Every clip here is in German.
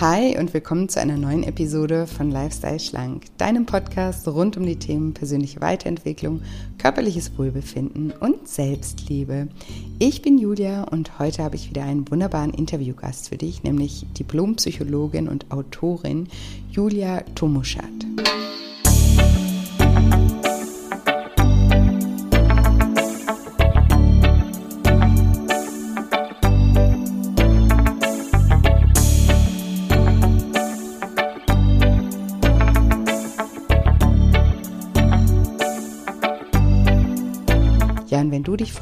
Hi und willkommen zu einer neuen Episode von Lifestyle Schlank, deinem Podcast rund um die Themen persönliche Weiterentwicklung, körperliches Wohlbefinden und Selbstliebe. Ich bin Julia und heute habe ich wieder einen wunderbaren Interviewgast für dich, nämlich Diplompsychologin und Autorin Julia Tomuschat.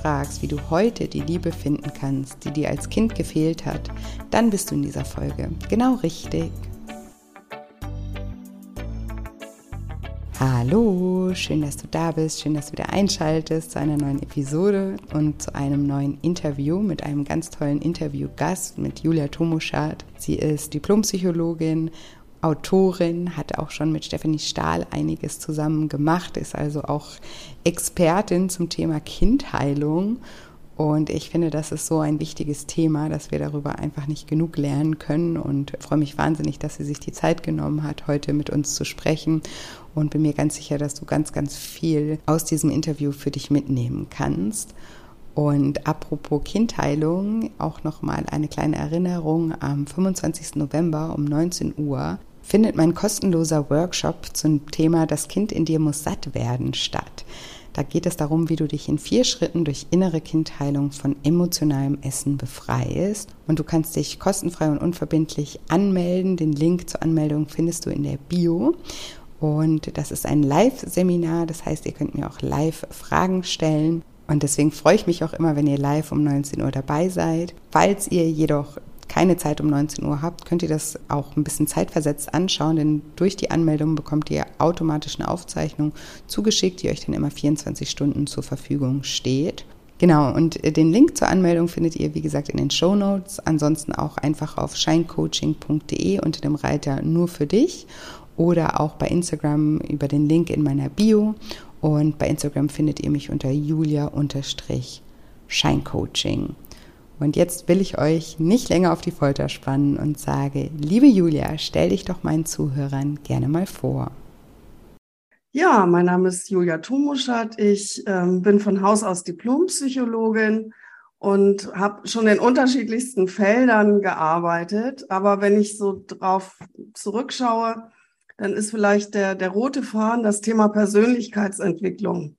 Fragst, wie du heute die Liebe finden kannst, die dir als Kind gefehlt hat, dann bist du in dieser Folge genau richtig. Hallo, schön, dass du da bist, schön, dass du wieder einschaltest zu einer neuen Episode und zu einem neuen Interview mit einem ganz tollen Interviewgast mit Julia Tomuschat. Sie ist Diplompsychologin Autorin, hat auch schon mit Stephanie Stahl einiges zusammen gemacht, ist also auch Expertin zum Thema Kindheilung. Und ich finde, das ist so ein wichtiges Thema, dass wir darüber einfach nicht genug lernen können. Und freue mich wahnsinnig, dass sie sich die Zeit genommen hat, heute mit uns zu sprechen. Und bin mir ganz sicher, dass du ganz, ganz viel aus diesem Interview für dich mitnehmen kannst. Und apropos Kindheilung, auch nochmal eine kleine Erinnerung. Am 25. November um 19 Uhr findet mein kostenloser Workshop zum Thema Das Kind in dir muss satt werden statt. Da geht es darum, wie du dich in vier Schritten durch innere Kindheilung von emotionalem Essen befreist. Und du kannst dich kostenfrei und unverbindlich anmelden. Den Link zur Anmeldung findest du in der Bio. Und das ist ein Live-Seminar, das heißt, ihr könnt mir auch live Fragen stellen. Und deswegen freue ich mich auch immer, wenn ihr live um 19 Uhr dabei seid. Falls ihr jedoch keine Zeit um 19 Uhr habt, könnt ihr das auch ein bisschen zeitversetzt anschauen, denn durch die Anmeldung bekommt ihr automatisch eine Aufzeichnung zugeschickt, die euch dann immer 24 Stunden zur Verfügung steht. Genau, und äh, den Link zur Anmeldung findet ihr, wie gesagt, in den Show Notes. Ansonsten auch einfach auf shinecoaching.de unter dem Reiter nur für dich oder auch bei Instagram über den Link in meiner Bio. Und bei Instagram findet ihr mich unter julia-scheincoaching. Und jetzt will ich euch nicht länger auf die Folter spannen und sage, liebe Julia, stell dich doch meinen Zuhörern gerne mal vor. Ja, mein Name ist Julia Tumuschat. Ich ähm, bin von Haus aus Diplompsychologin und habe schon in unterschiedlichsten Feldern gearbeitet. Aber wenn ich so drauf zurückschaue, dann ist vielleicht der, der rote Faden das Thema Persönlichkeitsentwicklung.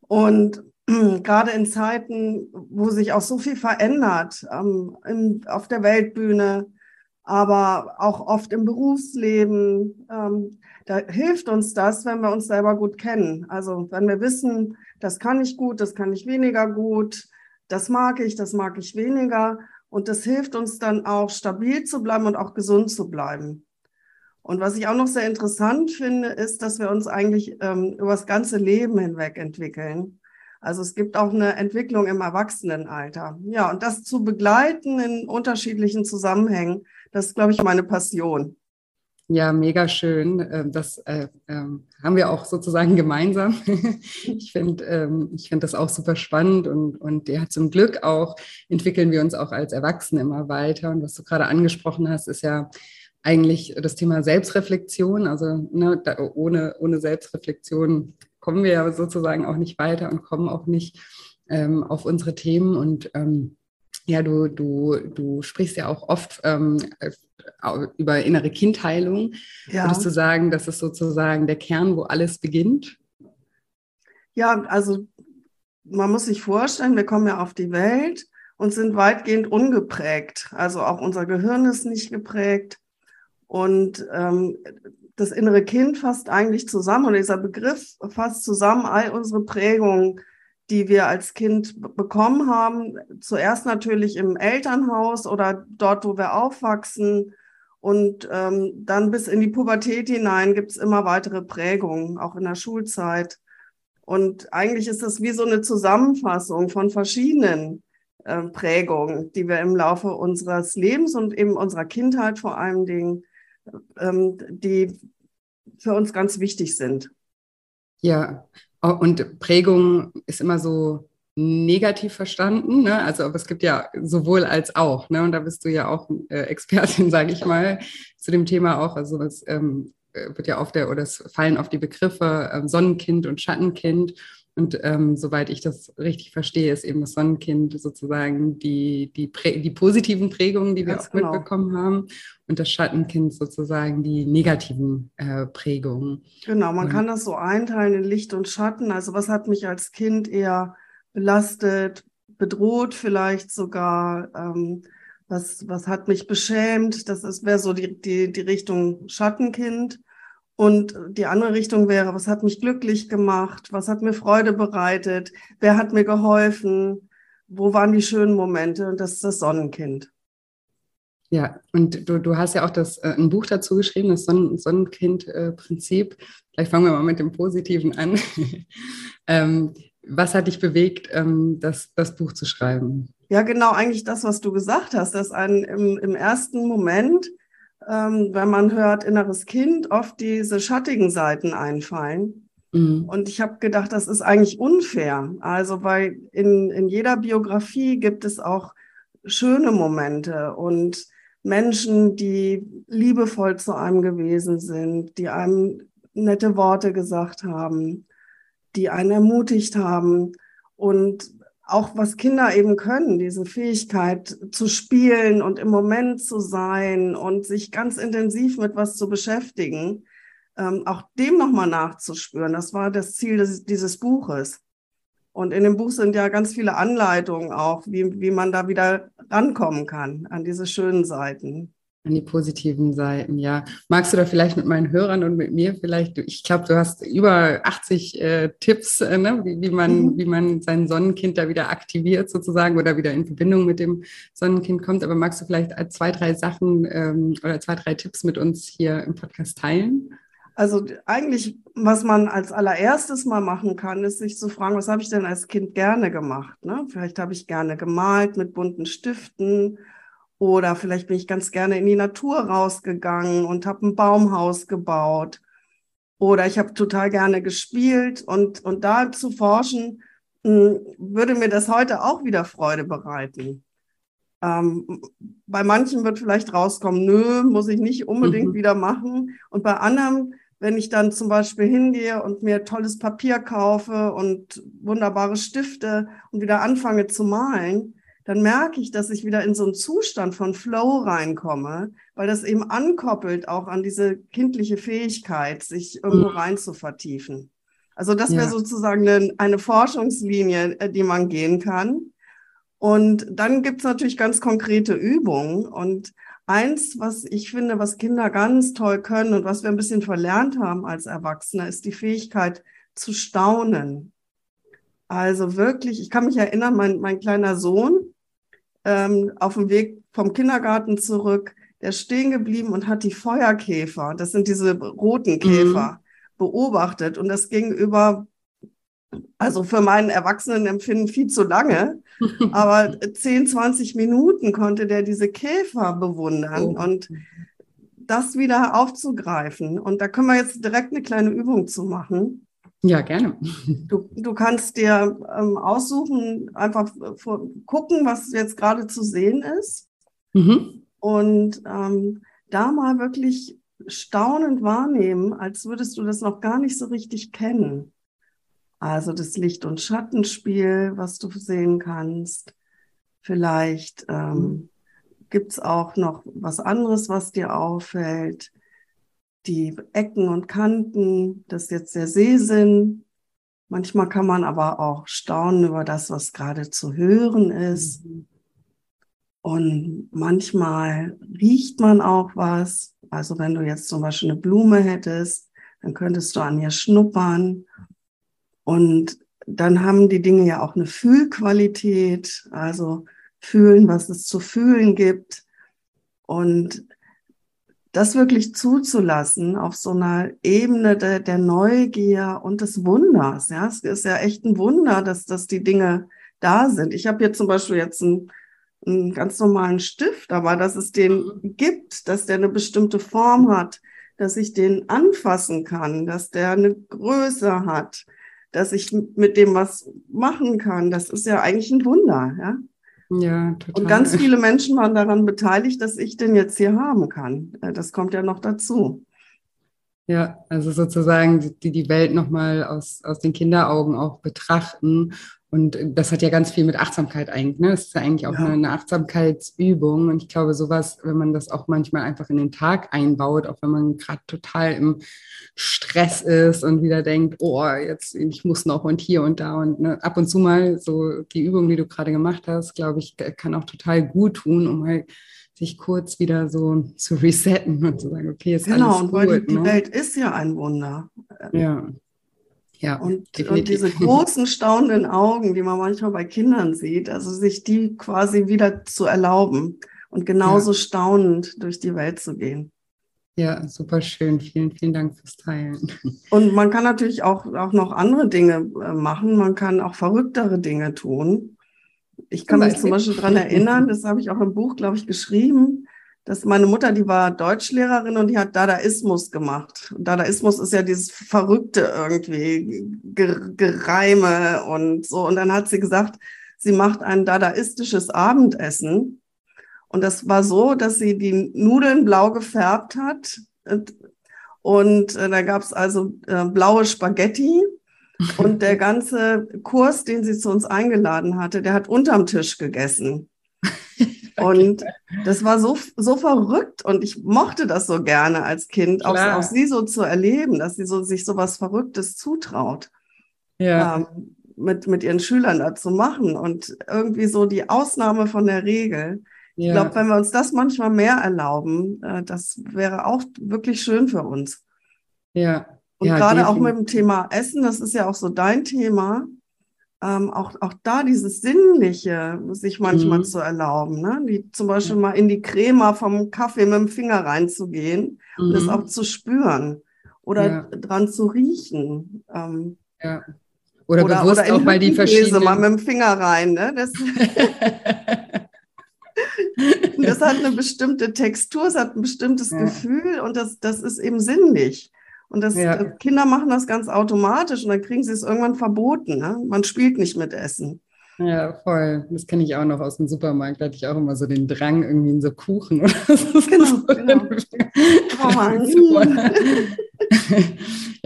Und gerade in Zeiten, wo sich auch so viel verändert, ähm, in, auf der Weltbühne, aber auch oft im Berufsleben, ähm, da hilft uns das, wenn wir uns selber gut kennen. Also wenn wir wissen, das kann ich gut, das kann ich weniger gut, das mag ich, das mag ich weniger. Und das hilft uns dann auch stabil zu bleiben und auch gesund zu bleiben. Und was ich auch noch sehr interessant finde, ist, dass wir uns eigentlich ähm, über das ganze Leben hinweg entwickeln. Also es gibt auch eine Entwicklung im Erwachsenenalter. Ja, und das zu begleiten in unterschiedlichen Zusammenhängen, das ist, glaube ich, meine Passion. Ja, mega schön. Ähm, das äh, äh, haben wir auch sozusagen gemeinsam. ich finde ähm, ich find das auch super spannend und, und ja, zum Glück auch entwickeln wir uns auch als Erwachsene immer weiter. Und was du gerade angesprochen hast, ist ja eigentlich das Thema Selbstreflexion. Also ne, da, ohne, ohne Selbstreflexion kommen wir ja sozusagen auch nicht weiter und kommen auch nicht ähm, auf unsere Themen. Und ähm, ja, du, du, du sprichst ja auch oft ähm, über innere Kindheilung. Ja. Würdest du sagen, das ist sozusagen der Kern, wo alles beginnt? Ja, also man muss sich vorstellen, wir kommen ja auf die Welt und sind weitgehend ungeprägt. Also auch unser Gehirn ist nicht geprägt. Und ähm, das innere Kind fasst eigentlich zusammen und dieser Begriff fasst zusammen all unsere Prägungen, die wir als Kind bekommen haben. Zuerst natürlich im Elternhaus oder dort, wo wir aufwachsen. Und ähm, dann bis in die Pubertät hinein gibt es immer weitere Prägungen, auch in der Schulzeit. Und eigentlich ist das wie so eine Zusammenfassung von verschiedenen äh, Prägungen, die wir im Laufe unseres Lebens und eben unserer Kindheit vor allen Dingen ähm, die für uns ganz wichtig sind. Ja, und Prägung ist immer so negativ verstanden. Ne? Also, aber es gibt ja sowohl als auch. Ne? Und da bist du ja auch äh, Expertin, sage ich mal, zu dem Thema auch. Also es ähm, wird ja oft der, oder es fallen auf die Begriffe äh, Sonnenkind und Schattenkind. Und ähm, soweit ich das richtig verstehe, ist eben das Sonnenkind sozusagen die, die, die positiven Prägungen, die wir Ganz auch genau. mitbekommen haben. Und das Schattenkind sozusagen die negativen äh, Prägungen. Genau, man und, kann das so einteilen in Licht und Schatten. Also was hat mich als Kind eher belastet, bedroht vielleicht sogar? Ähm, was, was hat mich beschämt? Das wäre so die, die, die Richtung Schattenkind. Und die andere Richtung wäre, was hat mich glücklich gemacht? Was hat mir Freude bereitet? Wer hat mir geholfen? Wo waren die schönen Momente? Und das ist das Sonnenkind. Ja, und du, du hast ja auch das, äh, ein Buch dazu geschrieben, das Sonnen, Sonnenkind-Prinzip. Äh, Vielleicht fangen wir mal mit dem Positiven an. ähm, was hat dich bewegt, ähm, das, das Buch zu schreiben? Ja, genau, eigentlich das, was du gesagt hast, dass ein im, im ersten Moment ähm, wenn man hört inneres Kind, oft diese schattigen Seiten einfallen. Mhm. Und ich habe gedacht, das ist eigentlich unfair. Also weil in, in jeder Biografie gibt es auch schöne Momente und Menschen, die liebevoll zu einem gewesen sind, die einem nette Worte gesagt haben, die einen ermutigt haben. Und auch was Kinder eben können, diese Fähigkeit zu spielen und im Moment zu sein und sich ganz intensiv mit was zu beschäftigen, ähm, auch dem nochmal nachzuspüren. Das war das Ziel des, dieses Buches. Und in dem Buch sind ja ganz viele Anleitungen auch, wie, wie man da wieder rankommen kann an diese schönen Seiten. An die positiven Seiten, ja. Magst du da vielleicht mit meinen Hörern und mit mir vielleicht, ich glaube, du hast über 80 äh, Tipps, äh, ne, wie, wie, man, mhm. wie man sein Sonnenkind da wieder aktiviert sozusagen oder wieder in Verbindung mit dem Sonnenkind kommt. Aber magst du vielleicht zwei, drei Sachen ähm, oder zwei, drei Tipps mit uns hier im Podcast teilen? Also eigentlich, was man als allererstes mal machen kann, ist sich zu fragen, was habe ich denn als Kind gerne gemacht? Ne? Vielleicht habe ich gerne gemalt mit bunten Stiften oder vielleicht bin ich ganz gerne in die Natur rausgegangen und habe ein Baumhaus gebaut. Oder ich habe total gerne gespielt und, und da zu forschen, hm, würde mir das heute auch wieder Freude bereiten. Ähm, bei manchen wird vielleicht rauskommen, nö, muss ich nicht unbedingt mhm. wieder machen. Und bei anderen, wenn ich dann zum Beispiel hingehe und mir tolles Papier kaufe und wunderbare Stifte und wieder anfange zu malen, dann merke ich, dass ich wieder in so einen Zustand von Flow reinkomme, weil das eben ankoppelt auch an diese kindliche Fähigkeit, sich irgendwo mhm. rein zu vertiefen. Also das wäre ja. sozusagen eine, eine, Forschungslinie, äh, die man gehen kann. Und dann gibt's natürlich ganz konkrete Übungen. Und eins, was ich finde, was Kinder ganz toll können und was wir ein bisschen verlernt haben als Erwachsene, ist die Fähigkeit zu staunen. Also wirklich, ich kann mich erinnern, mein, mein kleiner Sohn, ähm, auf dem Weg vom Kindergarten zurück, der ist stehen geblieben und hat die Feuerkäfer, das sind diese roten Käfer, mhm. beobachtet. Und das ging über, also für meinen Erwachsenenempfinden viel zu lange, aber 10, 20 Minuten konnte der diese Käfer bewundern oh. und das wieder aufzugreifen. Und da können wir jetzt direkt eine kleine Übung zu machen. Ja, gerne. Du, du kannst dir ähm, aussuchen, einfach gucken, was jetzt gerade zu sehen ist. Mhm. Und ähm, da mal wirklich staunend wahrnehmen, als würdest du das noch gar nicht so richtig kennen. Also das Licht- und Schattenspiel, was du sehen kannst. Vielleicht ähm, gibt es auch noch was anderes, was dir auffällt die Ecken und Kanten, das ist jetzt der Sehsinn. Manchmal kann man aber auch staunen über das, was gerade zu hören ist. Und manchmal riecht man auch was. Also wenn du jetzt zum Beispiel eine Blume hättest, dann könntest du an ihr schnuppern. Und dann haben die Dinge ja auch eine Fühlqualität, also fühlen, was es zu fühlen gibt. Und das wirklich zuzulassen auf so einer Ebene der, der, Neugier und des Wunders. Ja, es ist ja echt ein Wunder, dass, dass die Dinge da sind. Ich habe hier zum Beispiel jetzt einen, einen ganz normalen Stift, aber dass es den gibt, dass der eine bestimmte Form hat, dass ich den anfassen kann, dass der eine Größe hat, dass ich mit dem was machen kann. Das ist ja eigentlich ein Wunder, ja. Ja, total. Und ganz viele Menschen waren daran beteiligt, dass ich den jetzt hier haben kann. Äh, das kommt ja noch dazu. Ja, also sozusagen die, die Welt nochmal aus, aus den Kinderaugen auch betrachten. Und das hat ja ganz viel mit Achtsamkeit eigentlich. Ne? Das ist ja eigentlich auch ja. eine, eine, Achtsamkeitsübung. Und ich glaube, sowas, wenn man das auch manchmal einfach in den Tag einbaut, auch wenn man gerade total im Stress ist und wieder denkt, oh, jetzt ich muss noch und hier und da und ne? ab und zu mal so die Übung, die du gerade gemacht hast, glaube ich, kann auch total gut tun, um halt sich kurz wieder so zu resetten und zu sagen, okay, ist genau, alles gut. Genau, und weil die, ne? die Welt ist ja ein Wunder. Ja. Ja, und, und, diese großen staunenden Augen, die man manchmal bei Kindern sieht, also sich die quasi wieder zu erlauben und genauso ja. staunend durch die Welt zu gehen. Ja, super schön. Vielen, vielen Dank fürs Teilen. Und man kann natürlich auch, auch noch andere Dinge äh, machen. Man kann auch verrücktere Dinge tun. Ich kann mich zum Beispiel daran erinnern, das habe ich auch im Buch, glaube ich, geschrieben, dass meine Mutter, die war Deutschlehrerin und die hat Dadaismus gemacht. Und Dadaismus ist ja dieses Verrückte irgendwie, Gereime und so. Und dann hat sie gesagt, sie macht ein dadaistisches Abendessen. Und das war so, dass sie die Nudeln blau gefärbt hat. Und äh, da gab es also äh, blaue Spaghetti und der ganze Kurs, den sie zu uns eingeladen hatte, der hat unterm Tisch gegessen. Und das war so, so verrückt und ich mochte das so gerne als Kind, auch, auch, sie so zu erleben, dass sie so, sich so was Verrücktes zutraut. Ja. Ähm, mit, mit ihren Schülern da zu machen und irgendwie so die Ausnahme von der Regel. Ja. Ich glaube, wenn wir uns das manchmal mehr erlauben, äh, das wäre auch wirklich schön für uns. Ja, und ja, gerade auch mit dem Thema Essen, das ist ja auch so dein Thema, ähm, auch, auch da dieses Sinnliche sich manchmal mhm. zu erlauben, ne? Die, zum Beispiel mal in die Crema vom Kaffee mit dem Finger reinzugehen mhm. und das auch zu spüren oder ja. dran zu riechen. Ähm, ja. Oder, oder bewusst oder auch mal die verschiedenen... mal mit dem Finger rein, ne? Das, das hat eine bestimmte Textur, es hat ein bestimmtes ja. Gefühl und das, das ist eben sinnlich. Und das, ja. Äh, Kinder machen das ganz automatisch und dann kriegen sie es irgendwann verboten. Ne? Man spielt nicht mit Essen. Ja, voll. Das kenne ich auch noch aus dem Supermarkt. Da hatte ich auch immer so den Drang, irgendwie in so Kuchen oder so. Genau, so genau.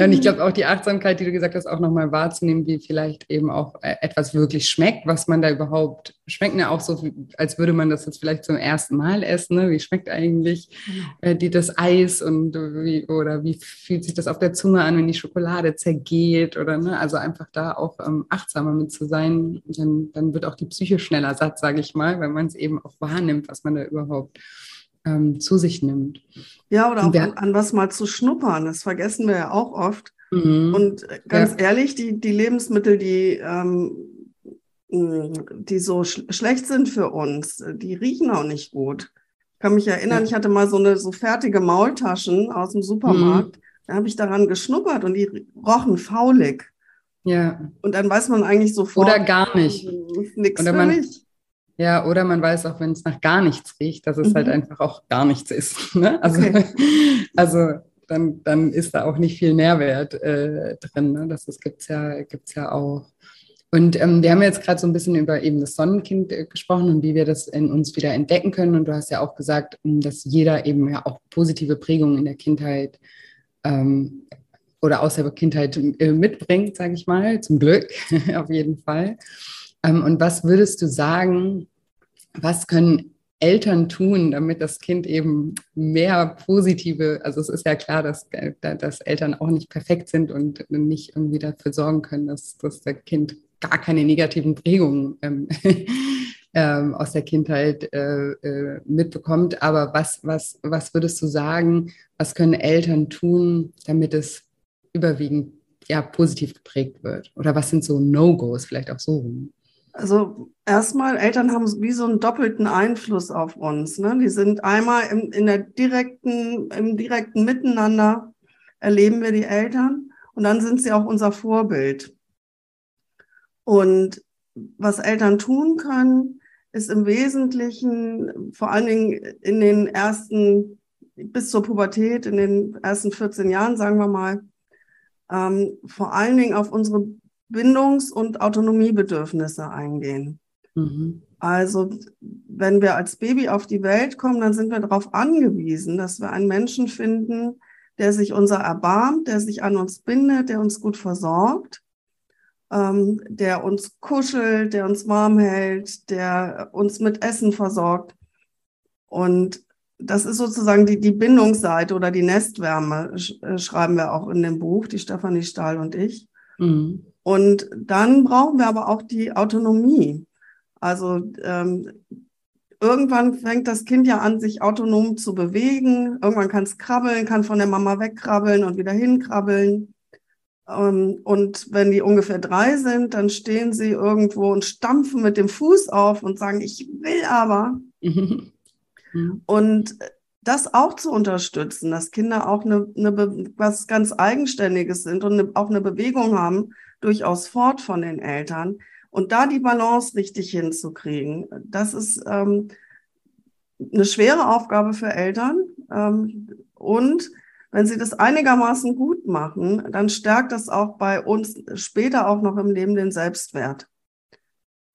Ja, und ich glaube auch die Achtsamkeit, die du gesagt hast, auch nochmal wahrzunehmen, wie vielleicht eben auch äh, etwas wirklich schmeckt, was man da überhaupt schmeckt. Ja auch so, als würde man das jetzt vielleicht zum ersten Mal essen. Ne? Wie schmeckt eigentlich äh, die, das Eis und wie, oder wie fühlt sich das auf der Zunge an, wenn die Schokolade zergeht oder ne? Also einfach da auch ähm, achtsamer mit zu sein. Dann, dann wird auch die Psyche schneller satt, sage ich mal, weil man es eben auch wahrnimmt, was man da überhaupt ähm, zu sich nimmt. Ja, oder auch an, an, was mal zu schnuppern. Das vergessen wir ja auch oft. Mhm. Und ganz ja. ehrlich, die, die Lebensmittel, die, ähm, die so sch schlecht sind für uns, die riechen auch nicht gut. Ich kann mich erinnern, ja. ich hatte mal so eine so fertige Maultaschen aus dem Supermarkt. Mhm. Da habe ich daran geschnuppert und die rochen faulig. Ja. Und dann weiß man eigentlich sofort. Oder gar nicht. Nichts für mich. Ja, oder man weiß auch, wenn es nach gar nichts riecht, dass es halt mhm. halt einfach auch gar nichts ist. Ne? Also, okay. also dann, dann ist da auch nicht viel Nährwert äh, drin. Ne? Das, das gibt es ja, gibt's ja auch. Und ähm, wir haben jetzt gerade so ein bisschen über eben das Sonnenkind äh, gesprochen und wie wir das in uns wieder entdecken können. Und du hast ja auch gesagt, hm, dass jeder eben ja auch positive Prägungen in der Kindheit ähm, oder aus der Kindheit äh, mitbringt, sage ich mal, zum Glück auf jeden Fall. Ähm, und was würdest du sagen, was können Eltern tun, damit das Kind eben mehr positive, also es ist ja klar, dass, dass Eltern auch nicht perfekt sind und nicht irgendwie dafür sorgen können, dass, dass das Kind gar keine negativen Prägungen ähm, ähm, aus der Kindheit äh, äh, mitbekommt. Aber was, was, was würdest du sagen, was können Eltern tun, damit es überwiegend ja, positiv geprägt wird? Oder was sind so No-Gos, vielleicht auch so rum? Also erstmal, Eltern haben wie so einen doppelten Einfluss auf uns. Ne? Die sind einmal im, in der direkten, im direkten Miteinander erleben wir die Eltern und dann sind sie auch unser Vorbild. Und was Eltern tun können, ist im Wesentlichen vor allen Dingen in den ersten, bis zur Pubertät, in den ersten 14 Jahren, sagen wir mal, ähm, vor allen Dingen auf unsere Bindungs- und Autonomiebedürfnisse eingehen. Mhm. Also wenn wir als Baby auf die Welt kommen, dann sind wir darauf angewiesen, dass wir einen Menschen finden, der sich unser erbarmt, der sich an uns bindet, der uns gut versorgt, ähm, der uns kuschelt, der uns warm hält, der uns mit Essen versorgt. Und das ist sozusagen die, die Bindungsseite oder die Nestwärme, sch äh, schreiben wir auch in dem Buch, die Stefanie Stahl und ich. Mhm. Und dann brauchen wir aber auch die Autonomie. Also ähm, irgendwann fängt das Kind ja an, sich autonom zu bewegen. Irgendwann kann es krabbeln, kann von der Mama wegkrabbeln und wieder hinkrabbeln. Ähm, und wenn die ungefähr drei sind, dann stehen sie irgendwo und stampfen mit dem Fuß auf und sagen, ich will aber. Mhm. Und das auch zu unterstützen, dass Kinder auch eine, eine was ganz Eigenständiges sind und eine, auch eine Bewegung haben, durchaus fort von den Eltern. Und da die Balance richtig hinzukriegen, das ist ähm, eine schwere Aufgabe für Eltern. Ähm, und wenn sie das einigermaßen gut machen, dann stärkt das auch bei uns später auch noch im Leben den Selbstwert.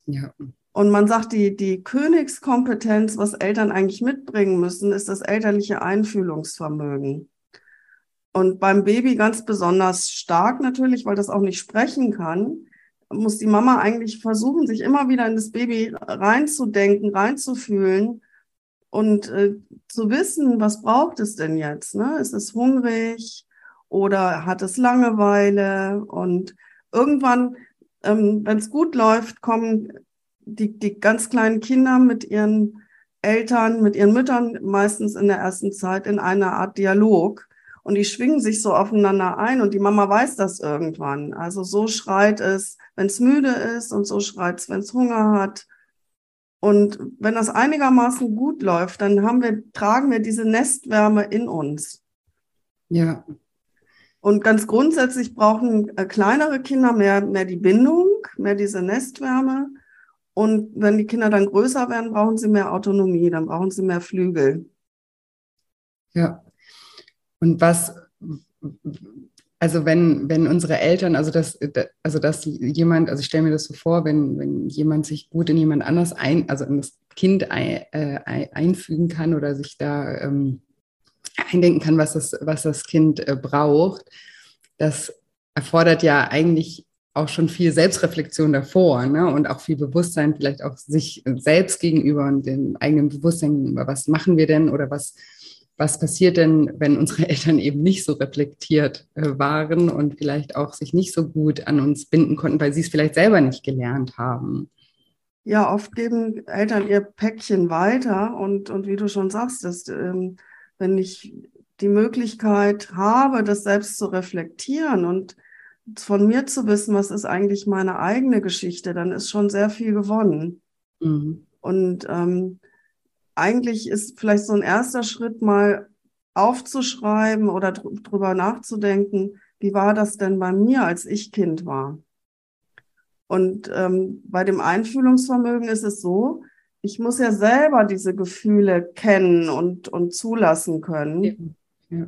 Ja. Und man sagt, die, die Königskompetenz, was Eltern eigentlich mitbringen müssen, ist das elterliche Einfühlungsvermögen. Und beim Baby ganz besonders stark natürlich, weil das auch nicht sprechen kann, muss die Mama eigentlich versuchen, sich immer wieder in das Baby reinzudenken, reinzufühlen und äh, zu wissen, was braucht es denn jetzt? Ne? Ist es hungrig oder hat es Langeweile? Und irgendwann, ähm, wenn es gut läuft, kommen die, die ganz kleinen Kinder mit ihren Eltern, mit ihren Müttern meistens in der ersten Zeit in einer Art Dialog. Und die schwingen sich so aufeinander ein und die Mama weiß das irgendwann. Also so schreit es, wenn es müde ist und so schreit es, wenn es Hunger hat. Und wenn das einigermaßen gut läuft, dann haben wir, tragen wir diese Nestwärme in uns. Ja. Und ganz grundsätzlich brauchen äh, kleinere Kinder mehr, mehr die Bindung, mehr diese Nestwärme. Und wenn die Kinder dann größer werden, brauchen sie mehr Autonomie, dann brauchen sie mehr Flügel. Ja. Und was, also wenn, wenn unsere Eltern, also dass, also dass jemand, also ich stelle mir das so vor, wenn, wenn jemand sich gut in jemand anders ein, also in das Kind ein, äh, einfügen kann oder sich da ähm, eindenken kann, was das, was das Kind äh, braucht, das erfordert ja eigentlich auch schon viel Selbstreflexion davor ne? und auch viel Bewusstsein vielleicht auch sich selbst gegenüber und dem eigenen Bewusstsein. Was machen wir denn oder was, was passiert denn, wenn unsere Eltern eben nicht so reflektiert äh, waren und vielleicht auch sich nicht so gut an uns binden konnten, weil sie es vielleicht selber nicht gelernt haben? Ja, oft geben Eltern ihr Päckchen weiter und, und wie du schon sagst, dass, ähm, wenn ich die Möglichkeit habe, das selbst zu reflektieren und von mir zu wissen, was ist eigentlich meine eigene Geschichte, dann ist schon sehr viel gewonnen. Mhm. Und ähm, eigentlich ist vielleicht so ein erster Schritt mal aufzuschreiben oder dr drüber nachzudenken, wie war das denn bei mir, als ich Kind war? Und ähm, bei dem Einfühlungsvermögen ist es so, ich muss ja selber diese Gefühle kennen und, und zulassen können, ja. Ja.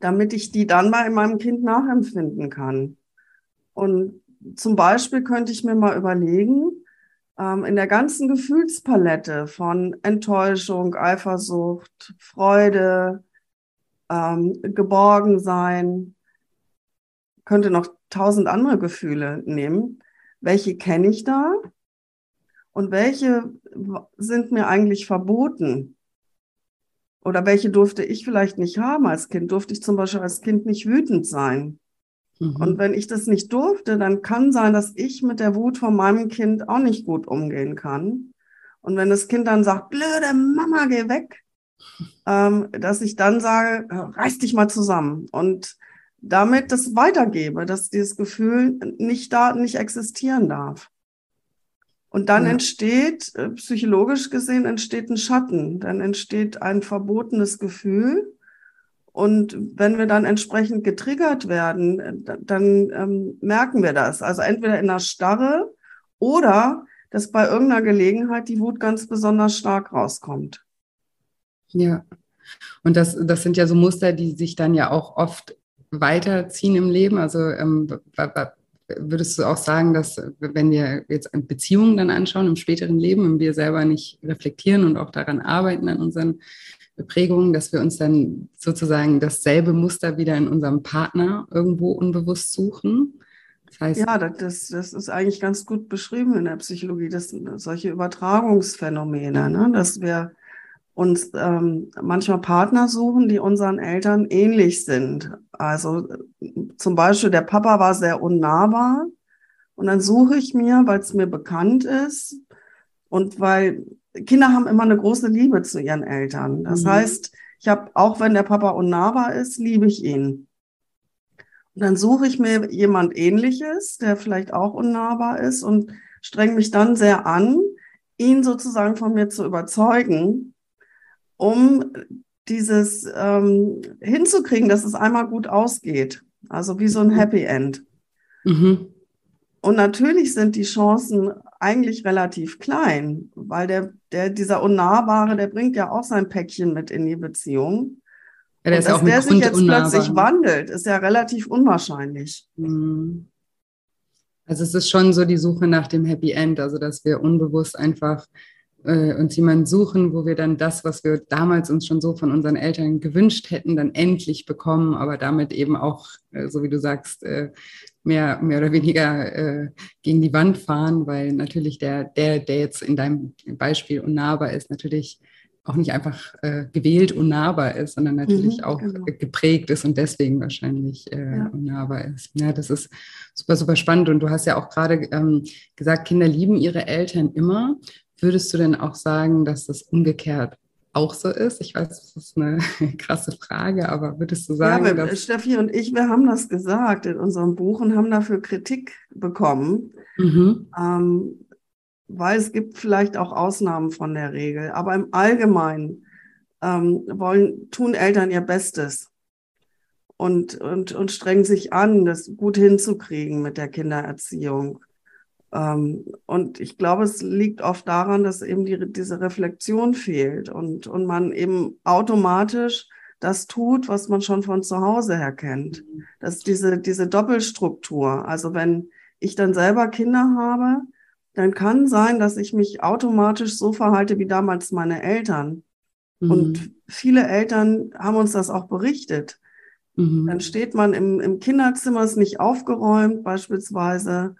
damit ich die dann bei meinem Kind nachempfinden kann. Und zum Beispiel könnte ich mir mal überlegen, in der ganzen Gefühlspalette von Enttäuschung, Eifersucht, Freude, ähm, Geborgensein, könnte noch tausend andere Gefühle nehmen. Welche kenne ich da? Und welche sind mir eigentlich verboten? Oder welche durfte ich vielleicht nicht haben als Kind? Durfte ich zum Beispiel als Kind nicht wütend sein? Mhm. Und wenn ich das nicht durfte, dann kann sein, dass ich mit der Wut von meinem Kind auch nicht gut umgehen kann. Und wenn das Kind dann sagt, blöde Mama, geh weg, ähm, dass ich dann sage, reiß dich mal zusammen und damit das weitergebe, dass dieses Gefühl nicht da, nicht existieren darf. Und dann ja. entsteht, äh, psychologisch gesehen, entsteht ein Schatten. Dann entsteht ein verbotenes Gefühl, und wenn wir dann entsprechend getriggert werden, dann ähm, merken wir das. Also entweder in der Starre oder dass bei irgendeiner Gelegenheit die Wut ganz besonders stark rauskommt. Ja, und das, das sind ja so Muster, die sich dann ja auch oft weiterziehen im Leben. Also ähm, würdest du auch sagen, dass wenn wir jetzt Beziehungen dann anschauen im späteren Leben und wir selber nicht reflektieren und auch daran arbeiten an unseren Prägungen, dass wir uns dann sozusagen dasselbe Muster wieder in unserem Partner irgendwo unbewusst suchen? Das heißt, ja, das, das ist eigentlich ganz gut beschrieben in der Psychologie, das solche Übertragungsphänomene, ne? dass wir uns ähm, manchmal Partner suchen, die unseren Eltern ähnlich sind. Also zum Beispiel der Papa war sehr unnahbar und dann suche ich mir, weil es mir bekannt ist und weil Kinder haben immer eine große Liebe zu ihren Eltern. Das mhm. heißt, ich habe, auch wenn der Papa unnahbar ist, liebe ich ihn. Und dann suche ich mir jemand ähnliches, der vielleicht auch unnahbar ist und streng mich dann sehr an, ihn sozusagen von mir zu überzeugen, um dieses ähm, hinzukriegen, dass es einmal gut ausgeht. Also wie so ein Happy End. Mhm. Und natürlich sind die Chancen eigentlich relativ klein, weil der, der, dieser Unnahbare, der bringt ja auch sein Päckchen mit in die Beziehung. Ja, der, ist dass der sich jetzt unnahbar. plötzlich wandelt, ist ja relativ unwahrscheinlich. Mhm. Also es ist schon so die Suche nach dem Happy End, also dass wir unbewusst einfach äh, uns jemanden suchen, wo wir dann das, was wir damals uns schon so von unseren Eltern gewünscht hätten, dann endlich bekommen, aber damit eben auch, äh, so wie du sagst, äh, mehr, mehr oder weniger äh, gegen die Wand fahren, weil natürlich der, der, der jetzt in deinem Beispiel unnahbar ist, natürlich auch nicht einfach äh, gewählt unnahbar ist, sondern natürlich mhm, auch genau. geprägt ist und deswegen wahrscheinlich äh, ja. unnahbar ist. Ja, das ist super, super spannend. Und du hast ja auch gerade ähm, gesagt, Kinder lieben ihre Eltern immer. Würdest du denn auch sagen, dass das umgekehrt auch so ist? Ich weiß, das ist eine krasse Frage, aber würdest du sagen, ja, dass Steffi und ich, wir haben das gesagt in unserem Buch und haben dafür Kritik bekommen, mhm. ähm, weil es gibt vielleicht auch Ausnahmen von der Regel, aber im Allgemeinen ähm, wollen tun Eltern ihr Bestes und, und, und strengen sich an, das gut hinzukriegen mit der Kindererziehung. Ähm, und ich glaube, es liegt oft daran, dass eben die, diese Reflexion fehlt und, und man eben automatisch das tut, was man schon von zu Hause her kennt. Das ist diese, diese Doppelstruktur. Also wenn ich dann selber Kinder habe, dann kann sein, dass ich mich automatisch so verhalte wie damals meine Eltern. Mhm. Und viele Eltern haben uns das auch berichtet. Mhm. Dann steht man im, im Kinderzimmer, ist nicht aufgeräumt beispielsweise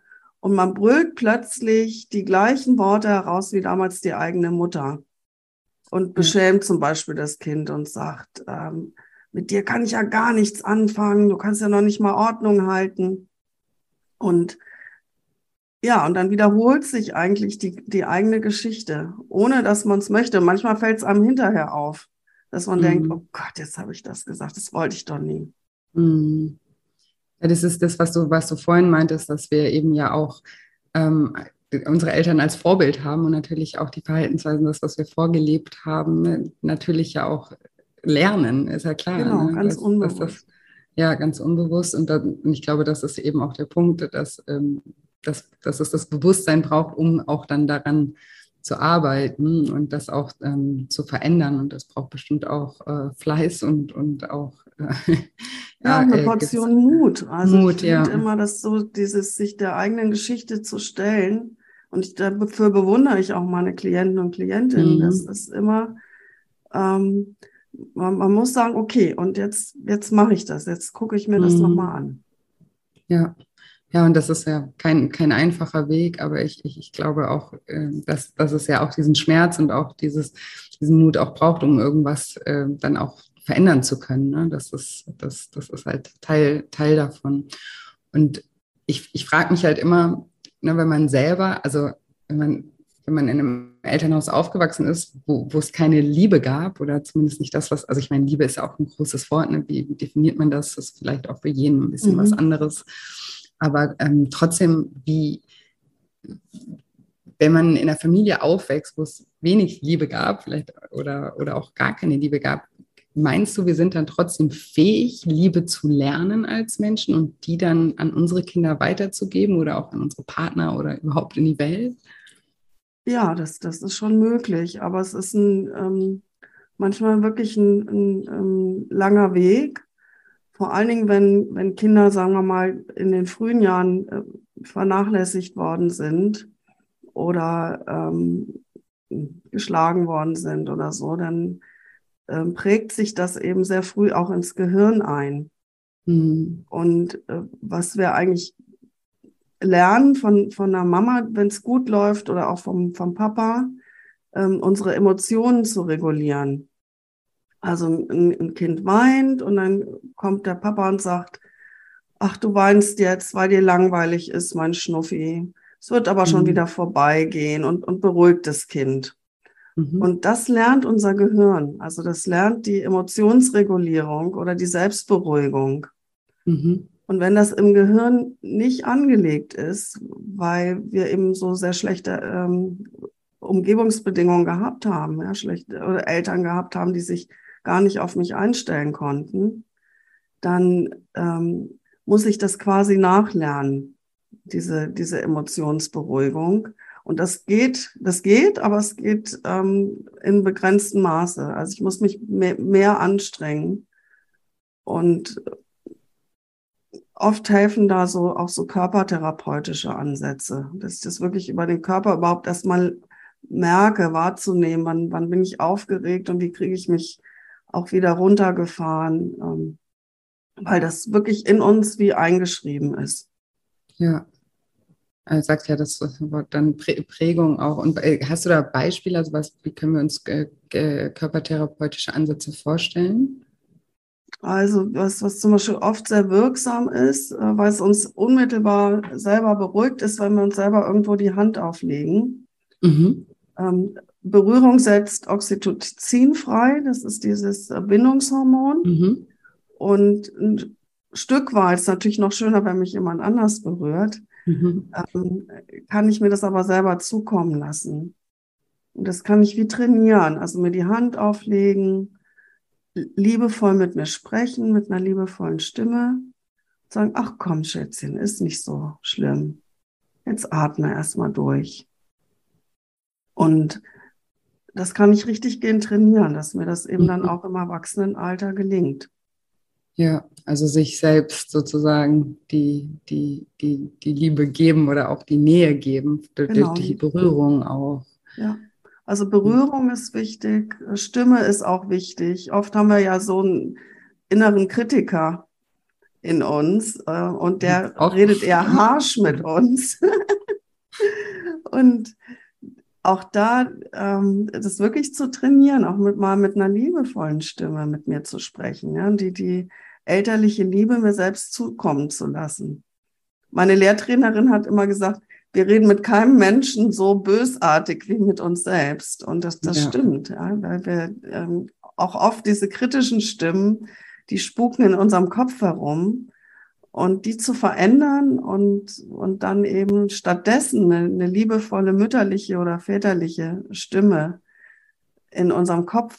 und man brüllt plötzlich die gleichen Worte heraus wie damals die eigene Mutter und beschämt zum Beispiel das Kind und sagt, ähm, mit dir kann ich ja gar nichts anfangen, du kannst ja noch nicht mal Ordnung halten. Und ja, und dann wiederholt sich eigentlich die, die eigene Geschichte, ohne dass man es möchte. Manchmal fällt es einem hinterher auf, dass man mhm. denkt, oh Gott, jetzt habe ich das gesagt, das wollte ich doch nie. Mhm. Ja, das ist das, was du, was du vorhin meintest, dass wir eben ja auch ähm, unsere Eltern als Vorbild haben und natürlich auch die Verhaltensweisen, das, was wir vorgelebt haben, ne, natürlich ja auch lernen, ist ja klar. Genau, ne? ganz dass, unbewusst. Das, ja, ganz unbewusst. Und, dann, und, ich glaube, das ist eben auch der Punkt, dass, ähm, dass, dass es das Bewusstsein braucht, um auch dann daran zu arbeiten und das auch ähm, zu verändern. Und das braucht bestimmt auch äh, Fleiß und, und auch äh, ja, eine äh, Portion Mut. Also Mut, ich ja. immer, dass so dieses sich der eigenen Geschichte zu stellen. Und ich, dafür bewundere ich auch meine Klienten und Klientinnen. Mhm. Das ist immer, ähm, man, man, muss sagen, okay, und jetzt, jetzt mache ich das. Jetzt gucke ich mir mhm. das nochmal an. Ja. Ja, und das ist ja kein, kein einfacher Weg, aber ich, ich, ich glaube auch, äh, dass, dass es ja auch diesen Schmerz und auch dieses, diesen Mut auch braucht, um irgendwas äh, dann auch verändern zu können. Ne? Das, ist, das, das ist halt Teil, Teil davon. Und ich, ich frage mich halt immer, ne, wenn man selber, also wenn man, wenn man in einem Elternhaus aufgewachsen ist, wo, wo es keine Liebe gab oder zumindest nicht das, was, also ich meine, Liebe ist ja auch ein großes Wort, ne? wie definiert man das? Das ist vielleicht auch für jeden ein bisschen mhm. was anderes. Aber ähm, trotzdem, wie, wenn man in einer Familie aufwächst, wo es wenig Liebe gab, vielleicht oder, oder auch gar keine Liebe gab, meinst du, wir sind dann trotzdem fähig, Liebe zu lernen als Menschen und die dann an unsere Kinder weiterzugeben oder auch an unsere Partner oder überhaupt in die Welt? Ja, das, das ist schon möglich, aber es ist ein, ähm, manchmal wirklich ein, ein, ein ähm, langer Weg vor allen Dingen, wenn, wenn Kinder, sagen wir mal, in den frühen Jahren äh, vernachlässigt worden sind oder ähm, geschlagen worden sind oder so, dann äh, prägt sich das eben sehr früh auch ins Gehirn ein. Mhm. Und äh, was wir eigentlich lernen von, von der Mama, wenn es gut läuft oder auch vom, vom Papa, ähm, unsere Emotionen zu regulieren. Also ein, ein Kind weint und dann kommt der Papa und sagt, ach, du weinst jetzt, weil dir langweilig ist, mein Schnuffi. Es wird aber mhm. schon wieder vorbeigehen und, und beruhigt das Kind. Mhm. Und das lernt unser Gehirn. Also das lernt die Emotionsregulierung oder die Selbstberuhigung. Mhm. Und wenn das im Gehirn nicht angelegt ist, weil wir eben so sehr schlechte ähm, Umgebungsbedingungen gehabt haben, ja, schlechte oder Eltern gehabt haben, die sich gar nicht auf mich einstellen konnten, dann ähm, muss ich das quasi nachlernen, diese, diese Emotionsberuhigung. Und das geht, das geht, aber es geht ähm, in begrenztem Maße. Also ich muss mich mehr, mehr anstrengen. Und oft helfen da so auch so körpertherapeutische Ansätze, dass ich das wirklich über den Körper überhaupt erstmal merke, wahrzunehmen, wann, wann bin ich aufgeregt und wie kriege ich mich auch wieder runtergefahren, ähm, weil das wirklich in uns wie eingeschrieben ist. Ja. Er sagt ja das Wort dann Prägung auch. Und äh, hast du da Beispiele, also was, wie können wir uns äh, körpertherapeutische Ansätze vorstellen? Also was, was zum Beispiel oft sehr wirksam ist, äh, weil es uns unmittelbar selber beruhigt ist, wenn wir uns selber irgendwo die Hand auflegen. Mhm. Ähm, Berührung setzt Oxytocin frei, das ist dieses Bindungshormon. Mhm. Und ein Stück weit ist natürlich noch schöner, wenn mich jemand anders berührt, mhm. ähm, kann ich mir das aber selber zukommen lassen. Und das kann ich wie trainieren, also mir die Hand auflegen, liebevoll mit mir sprechen, mit einer liebevollen Stimme, sagen, ach komm, Schätzchen, ist nicht so schlimm. Jetzt atme erstmal durch. Und das kann ich richtig gehen trainieren, dass mir das eben dann mhm. auch im Erwachsenenalter gelingt. Ja, also sich selbst sozusagen die, die, die, die Liebe geben oder auch die Nähe geben, durch, genau. die Berührung auch. Ja. Also Berührung ist wichtig, Stimme ist auch wichtig. Oft haben wir ja so einen inneren Kritiker in uns äh, und der auch. redet eher harsch mit uns. und auch da ähm, das wirklich zu trainieren, auch mit, mal mit einer liebevollen Stimme mit mir zu sprechen, ja, die die elterliche Liebe mir selbst zukommen zu lassen. Meine Lehrtrainerin hat immer gesagt, wir reden mit keinem Menschen so bösartig wie mit uns selbst. Und das, das ja. stimmt, ja, weil wir ähm, auch oft diese kritischen Stimmen, die spuken in unserem Kopf herum. Und die zu verändern und, und dann eben stattdessen eine, eine liebevolle mütterliche oder väterliche Stimme in unserem Kopf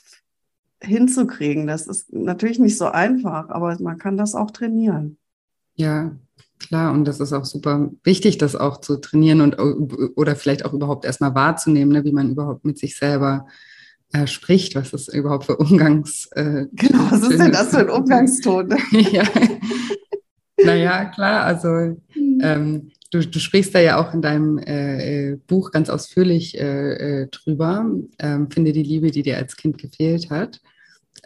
hinzukriegen, das ist natürlich nicht so einfach, aber man kann das auch trainieren. Ja, Klar, und das ist auch super wichtig, das auch zu trainieren und oder vielleicht auch überhaupt erstmal wahrzunehmen, ne, wie man überhaupt mit sich selber äh, spricht, was ist überhaupt für Umgangs... Äh, genau, was ist denn das für ein Umgangston? ja. Naja, klar, also mhm. ähm, du, du sprichst da ja auch in deinem äh, äh, Buch ganz ausführlich äh, äh, drüber, ähm, finde die Liebe, die dir als Kind gefehlt hat.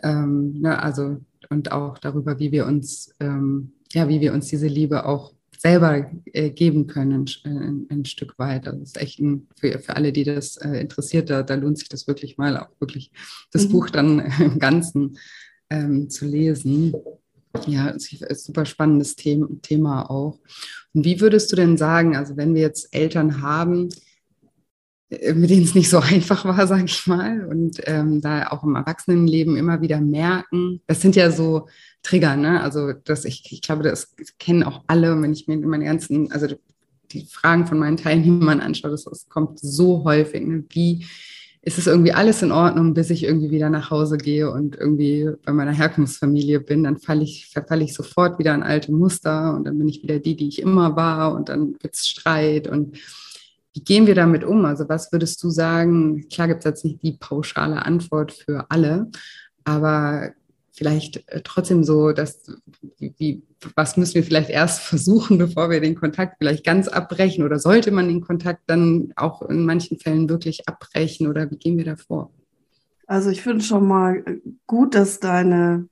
Ähm, ne, also und auch darüber, wie wir uns ähm, ja, wie wir uns diese Liebe auch selber äh, geben können, ein, ein, Stück weit. Also das ist echt ein, für, für alle, die das äh, interessiert, da, da, lohnt sich das wirklich mal, auch wirklich das mhm. Buch dann im Ganzen ähm, zu lesen. Ja, ist super spannendes Thema, Thema auch. Und wie würdest du denn sagen, also wenn wir jetzt Eltern haben, äh, mit denen es nicht so einfach war, sage ich mal, und ähm, da auch im Erwachsenenleben immer wieder merken, das sind ja so Trigger, ne? Also das, ich, ich glaube, das kennen auch alle, wenn ich mir meine ganzen, also die Fragen von meinen Teilnehmern anschaue, das, das kommt so häufig. Ne? Wie ist es irgendwie alles in Ordnung, bis ich irgendwie wieder nach Hause gehe und irgendwie bei meiner Herkunftsfamilie bin, dann falle ich, verfalle ich sofort wieder in alte Muster und dann bin ich wieder die, die ich immer war und dann wird es Streit und wie gehen wir damit um? Also was würdest du sagen? Klar gibt es jetzt nicht die pauschale Antwort für alle, aber vielleicht äh, trotzdem so, dass, wie, was müssen wir vielleicht erst versuchen, bevor wir den Kontakt vielleicht ganz abbrechen? Oder sollte man den Kontakt dann auch in manchen Fällen wirklich abbrechen? Oder wie gehen wir da vor? Also ich finde schon mal gut, dass deine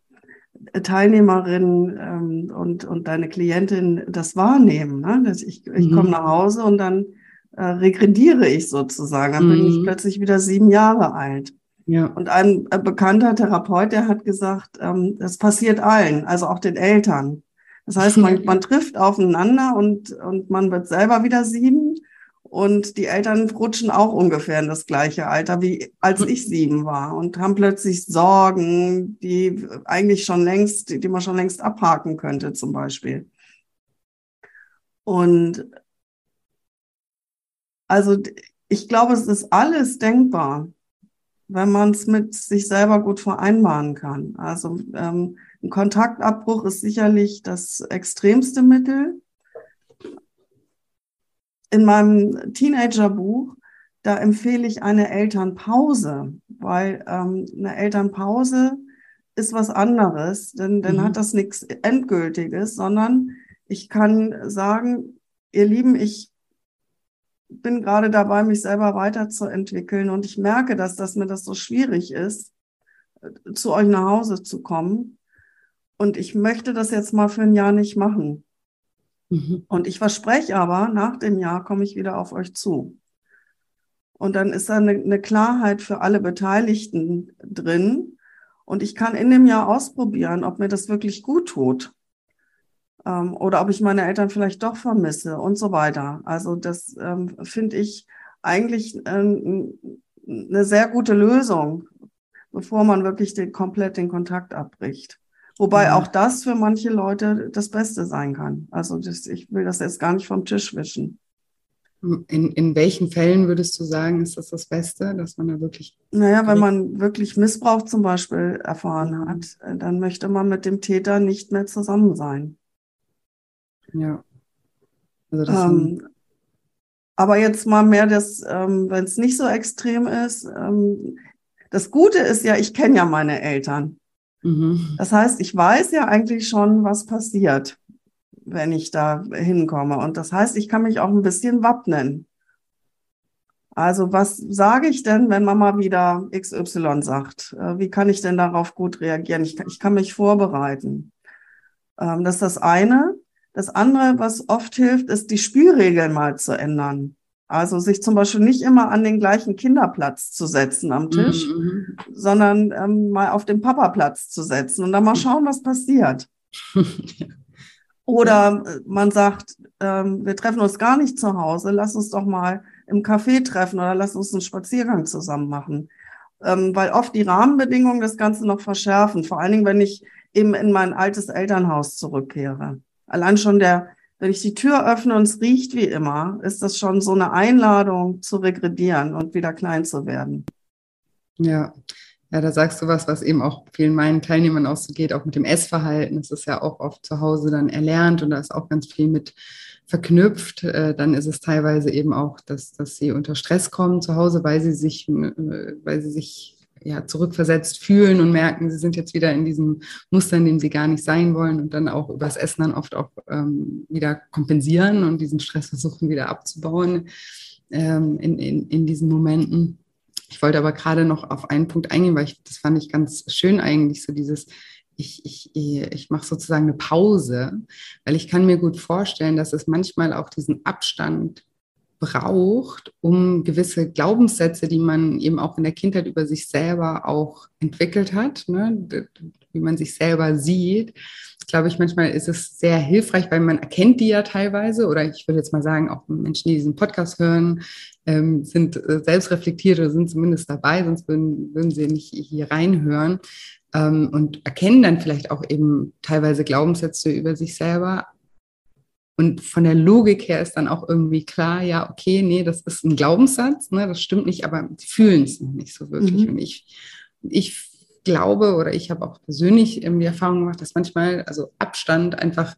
Teilnehmerinnen ähm, und, und deine Klientin das wahrnehmen. Ne? Dass ich ich mhm. komme nach Hause und dann äh, regrediere ich sozusagen. Dann mhm. bin ich mhm. plötzlich wieder sieben Jahre alt. Ja. Und ein äh, bekannter Therapeut, der hat gesagt, ähm, das passiert allen, also auch den Eltern. Das heißt, man, man trifft aufeinander und, und man wird selber wieder sieben und die Eltern rutschen auch ungefähr in das gleiche Alter, wie als ich sieben war und haben plötzlich Sorgen, die eigentlich schon längst, die man schon längst abhaken könnte, zum Beispiel. Und also ich glaube, es ist alles denkbar, wenn man es mit sich selber gut vereinbaren kann. Also ähm, ein Kontaktabbruch ist sicherlich das extremste Mittel in meinem Teenagerbuch, da empfehle ich eine Elternpause, weil ähm, eine Elternpause ist was anderes, denn dann mhm. hat das nichts Endgültiges, sondern ich kann sagen, ihr Lieben, ich bin gerade dabei, mich selber weiterzuentwickeln und ich merke, dass, dass mir das so schwierig ist, zu euch nach Hause zu kommen. Und ich möchte das jetzt mal für ein Jahr nicht machen. Mhm. Und ich verspreche aber, nach dem Jahr komme ich wieder auf euch zu. Und dann ist da eine, eine Klarheit für alle Beteiligten drin. Und ich kann in dem Jahr ausprobieren, ob mir das wirklich gut tut. Ähm, oder ob ich meine Eltern vielleicht doch vermisse und so weiter. Also das ähm, finde ich eigentlich ähm, eine sehr gute Lösung, bevor man wirklich den, komplett den Kontakt abbricht. Wobei ja. auch das für manche Leute das Beste sein kann. Also das, ich will das jetzt gar nicht vom Tisch wischen. In, in welchen Fällen würdest du sagen, ist das das Beste, dass man da wirklich. Naja, wenn man wirklich Missbrauch zum Beispiel erfahren hat, dann möchte man mit dem Täter nicht mehr zusammen sein. Ja. Also ähm, aber jetzt mal mehr das, ähm, wenn es nicht so extrem ist. Ähm, das Gute ist ja, ich kenne ja meine Eltern. Mhm. Das heißt, ich weiß ja eigentlich schon, was passiert, wenn ich da hinkomme. Und das heißt, ich kann mich auch ein bisschen wappnen. Also was sage ich denn, wenn Mama wieder XY sagt? Äh, wie kann ich denn darauf gut reagieren? Ich kann, ich kann mich vorbereiten. Ähm, das ist das eine. Das andere, was oft hilft, ist, die Spielregeln mal zu ändern. Also sich zum Beispiel nicht immer an den gleichen Kinderplatz zu setzen am Tisch, mhm. mhm. sondern ähm, mal auf den Papaplatz zu setzen und dann mal schauen, was passiert. Oder äh, man sagt, ähm, wir treffen uns gar nicht zu Hause, lass uns doch mal im Café treffen oder lass uns einen Spaziergang zusammen machen. Ähm, weil oft die Rahmenbedingungen das Ganze noch verschärfen, vor allen Dingen, wenn ich eben in mein altes Elternhaus zurückkehre. Allein schon der wenn ich die Tür öffne und es riecht wie immer, ist das schon so eine Einladung zu regredieren und wieder klein zu werden. Ja, ja, da sagst du was, was eben auch vielen meinen Teilnehmern auch so geht, auch mit dem Essverhalten. Das ist ja auch oft zu Hause dann erlernt und da ist auch ganz viel mit verknüpft. Äh, dann ist es teilweise eben auch, dass, dass sie unter Stress kommen zu Hause, weil sie sich, äh, weil sie sich ja, zurückversetzt fühlen und merken, sie sind jetzt wieder in diesem Muster, in dem sie gar nicht sein wollen und dann auch übers Essen dann oft auch ähm, wieder kompensieren und diesen Stress versuchen wieder abzubauen ähm, in, in, in diesen Momenten. Ich wollte aber gerade noch auf einen Punkt eingehen, weil ich, das fand ich ganz schön eigentlich, so dieses, ich, ich, ich mache sozusagen eine Pause, weil ich kann mir gut vorstellen, dass es manchmal auch diesen Abstand braucht, um gewisse Glaubenssätze, die man eben auch in der Kindheit über sich selber auch entwickelt hat, ne, wie man sich selber sieht, glaube ich, manchmal ist es sehr hilfreich, weil man erkennt die ja teilweise, oder ich würde jetzt mal sagen, auch Menschen, die diesen Podcast hören, ähm, sind äh, selbst reflektiert oder sind zumindest dabei, sonst würden, würden sie nicht hier reinhören ähm, und erkennen dann vielleicht auch eben teilweise Glaubenssätze über sich selber, und von der Logik her ist dann auch irgendwie klar, ja, okay, nee, das ist ein Glaubenssatz, ne, das stimmt nicht, aber sie fühlen es noch nicht so wirklich. Mhm. Und ich, ich glaube oder ich habe auch persönlich die Erfahrung gemacht, dass manchmal also Abstand einfach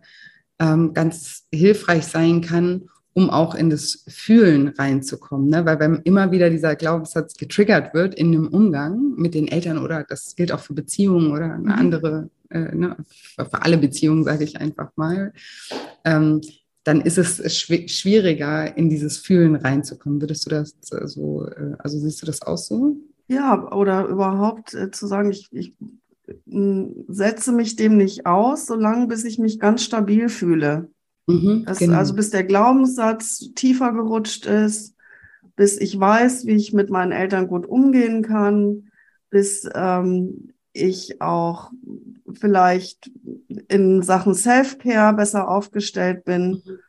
ähm, ganz hilfreich sein kann, um auch in das Fühlen reinzukommen. Ne? Weil wenn immer wieder dieser Glaubenssatz getriggert wird in einem Umgang mit den Eltern oder das gilt auch für Beziehungen oder eine mhm. andere, äh, ne? für alle Beziehungen, sage ich einfach mal, ähm, dann ist es schwieriger, in dieses Fühlen reinzukommen. Würdest du das so, äh, also siehst du das auch so? Ja, oder überhaupt äh, zu sagen, ich, ich äh, setze mich dem nicht aus, solange bis ich mich ganz stabil fühle. Mhm, das, genau. Also bis der Glaubenssatz tiefer gerutscht ist, bis ich weiß, wie ich mit meinen Eltern gut umgehen kann, bis ähm, ich auch vielleicht in Sachen Self-Care besser aufgestellt bin. Mhm.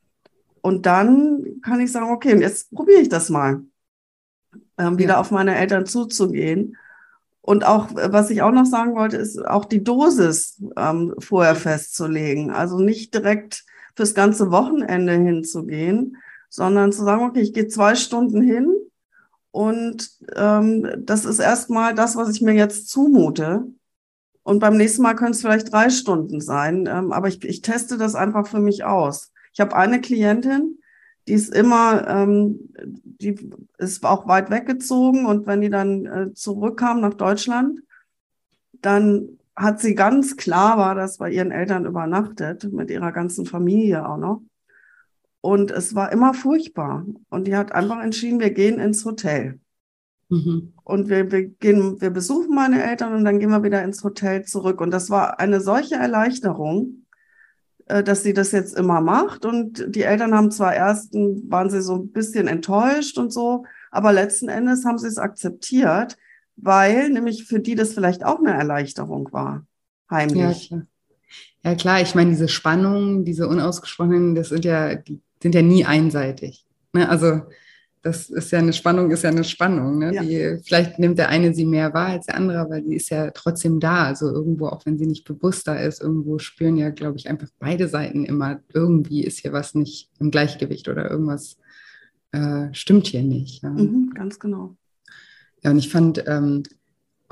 Und dann kann ich sagen, okay, jetzt probiere ich das mal, ähm, wieder ja. auf meine Eltern zuzugehen. Und auch, was ich auch noch sagen wollte, ist auch die Dosis ähm, vorher festzulegen. Also nicht direkt fürs ganze Wochenende hinzugehen, sondern zu sagen, okay, ich gehe zwei Stunden hin und ähm, das ist erstmal das, was ich mir jetzt zumute. Und beim nächsten Mal können es vielleicht drei Stunden sein. Ähm, aber ich, ich teste das einfach für mich aus. Ich habe eine Klientin, die ist immer, ähm, die ist auch weit weggezogen und wenn die dann äh, zurückkam nach Deutschland, dann hat sie ganz klar war das bei ihren Eltern übernachtet, mit ihrer ganzen Familie auch noch. Und es war immer furchtbar. Und die hat einfach entschieden, wir gehen ins Hotel. Mhm. Und wir, wir, gehen, wir besuchen meine Eltern und dann gehen wir wieder ins Hotel zurück. Und das war eine solche Erleichterung, äh, dass sie das jetzt immer macht. Und die Eltern haben zwar erst, waren sie so ein bisschen enttäuscht und so, aber letzten Endes haben sie es akzeptiert, weil nämlich für die das vielleicht auch eine Erleichterung war, heimlich. Ja, klar. Ja, klar. Ich meine, diese Spannungen, diese unausgesprochenen, das sind ja, die sind ja nie einseitig. Ne? Also das ist ja eine Spannung, ist ja eine Spannung. Ne? Ja. Die, vielleicht nimmt der eine sie mehr wahr als der andere, aber die ist ja trotzdem da. Also irgendwo, auch wenn sie nicht bewusst da ist, irgendwo spüren ja, glaube ich, einfach beide Seiten immer, irgendwie ist hier was nicht im Gleichgewicht oder irgendwas äh, stimmt hier nicht. Ja. Mhm, ganz genau. Ja, und ich fand ähm,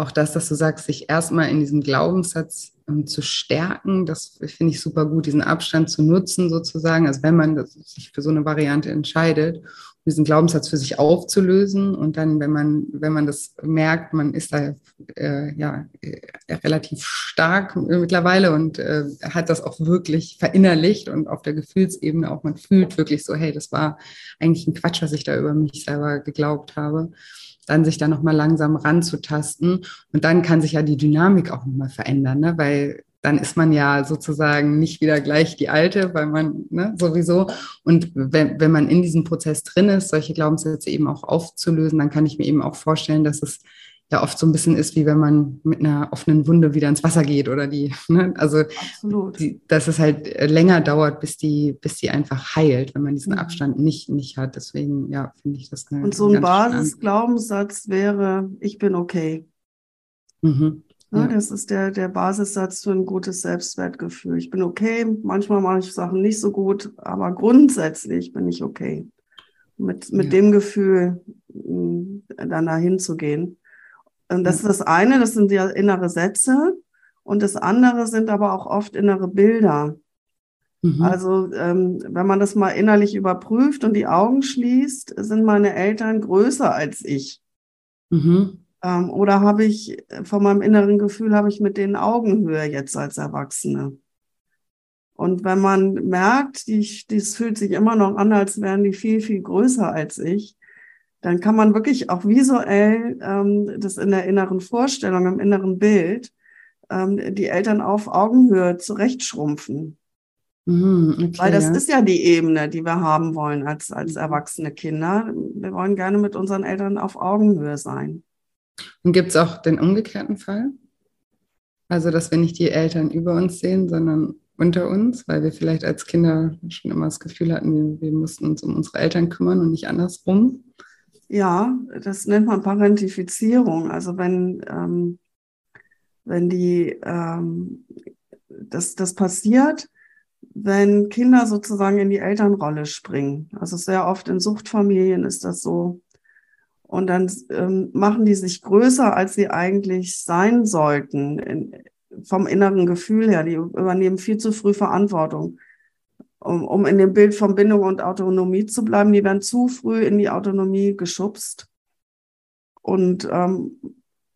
auch das, dass du sagst, sich erstmal in diesem Glaubenssatz ähm, zu stärken, das finde ich super gut, diesen Abstand zu nutzen sozusagen. Also wenn man sich für so eine Variante entscheidet diesen Glaubenssatz für sich aufzulösen. Und dann, wenn man, wenn man das merkt, man ist da äh, ja äh, relativ stark mittlerweile und äh, hat das auch wirklich verinnerlicht und auf der Gefühlsebene auch, man fühlt wirklich so, hey, das war eigentlich ein Quatsch, was ich da über mich selber geglaubt habe dann sich da nochmal langsam ranzutasten. Und dann kann sich ja die Dynamik auch nochmal verändern, ne? weil dann ist man ja sozusagen nicht wieder gleich die alte, weil man ne, sowieso. Und wenn, wenn man in diesem Prozess drin ist, solche Glaubenssätze eben auch aufzulösen, dann kann ich mir eben auch vorstellen, dass es ja oft so ein bisschen ist, wie wenn man mit einer offenen Wunde wieder ins Wasser geht oder die, ne? also die, dass es halt länger dauert, bis die, bis die einfach heilt, wenn man diesen mhm. Abstand nicht, nicht hat. Deswegen, ja, finde ich das eine. Und so ein Basisglaubenssatz wäre, ich bin okay. Mhm. Ja. Das ist der, der Basissatz für ein gutes Selbstwertgefühl. Ich bin okay, manchmal mache ich Sachen nicht so gut, aber grundsätzlich bin ich okay. Mit, mit ja. dem Gefühl, dann dahin zu gehen. Das ist das eine, das sind ja innere Sätze. Und das andere sind aber auch oft innere Bilder. Mhm. Also ähm, wenn man das mal innerlich überprüft und die Augen schließt, sind meine Eltern größer als ich. Mhm. Ähm, oder habe ich von meinem inneren Gefühl, habe ich mit denen Augenhöhe jetzt als Erwachsene? Und wenn man merkt, die, dies fühlt sich immer noch an, als wären die viel, viel größer als ich, dann kann man wirklich auch visuell ähm, das in der inneren Vorstellung, im inneren Bild, ähm, die Eltern auf Augenhöhe zurechtschrumpfen. Mhm, okay, Weil das ja. ist ja die Ebene, die wir haben wollen als, als erwachsene Kinder. Wir wollen gerne mit unseren Eltern auf Augenhöhe sein. Und gibt es auch den umgekehrten Fall? Also, dass wir nicht die Eltern über uns sehen, sondern unter uns, weil wir vielleicht als Kinder schon immer das Gefühl hatten, wir, wir mussten uns um unsere Eltern kümmern und nicht andersrum. Ja, das nennt man Parentifizierung. Also wenn, ähm, wenn die, ähm, das, das passiert, wenn Kinder sozusagen in die Elternrolle springen. Also sehr oft in Suchtfamilien ist das so, und dann ähm, machen die sich größer, als sie eigentlich sein sollten, in, vom inneren Gefühl her. Die übernehmen viel zu früh Verantwortung. Um, um in dem Bild von Bindung und Autonomie zu bleiben, die werden zu früh in die Autonomie geschubst und ähm,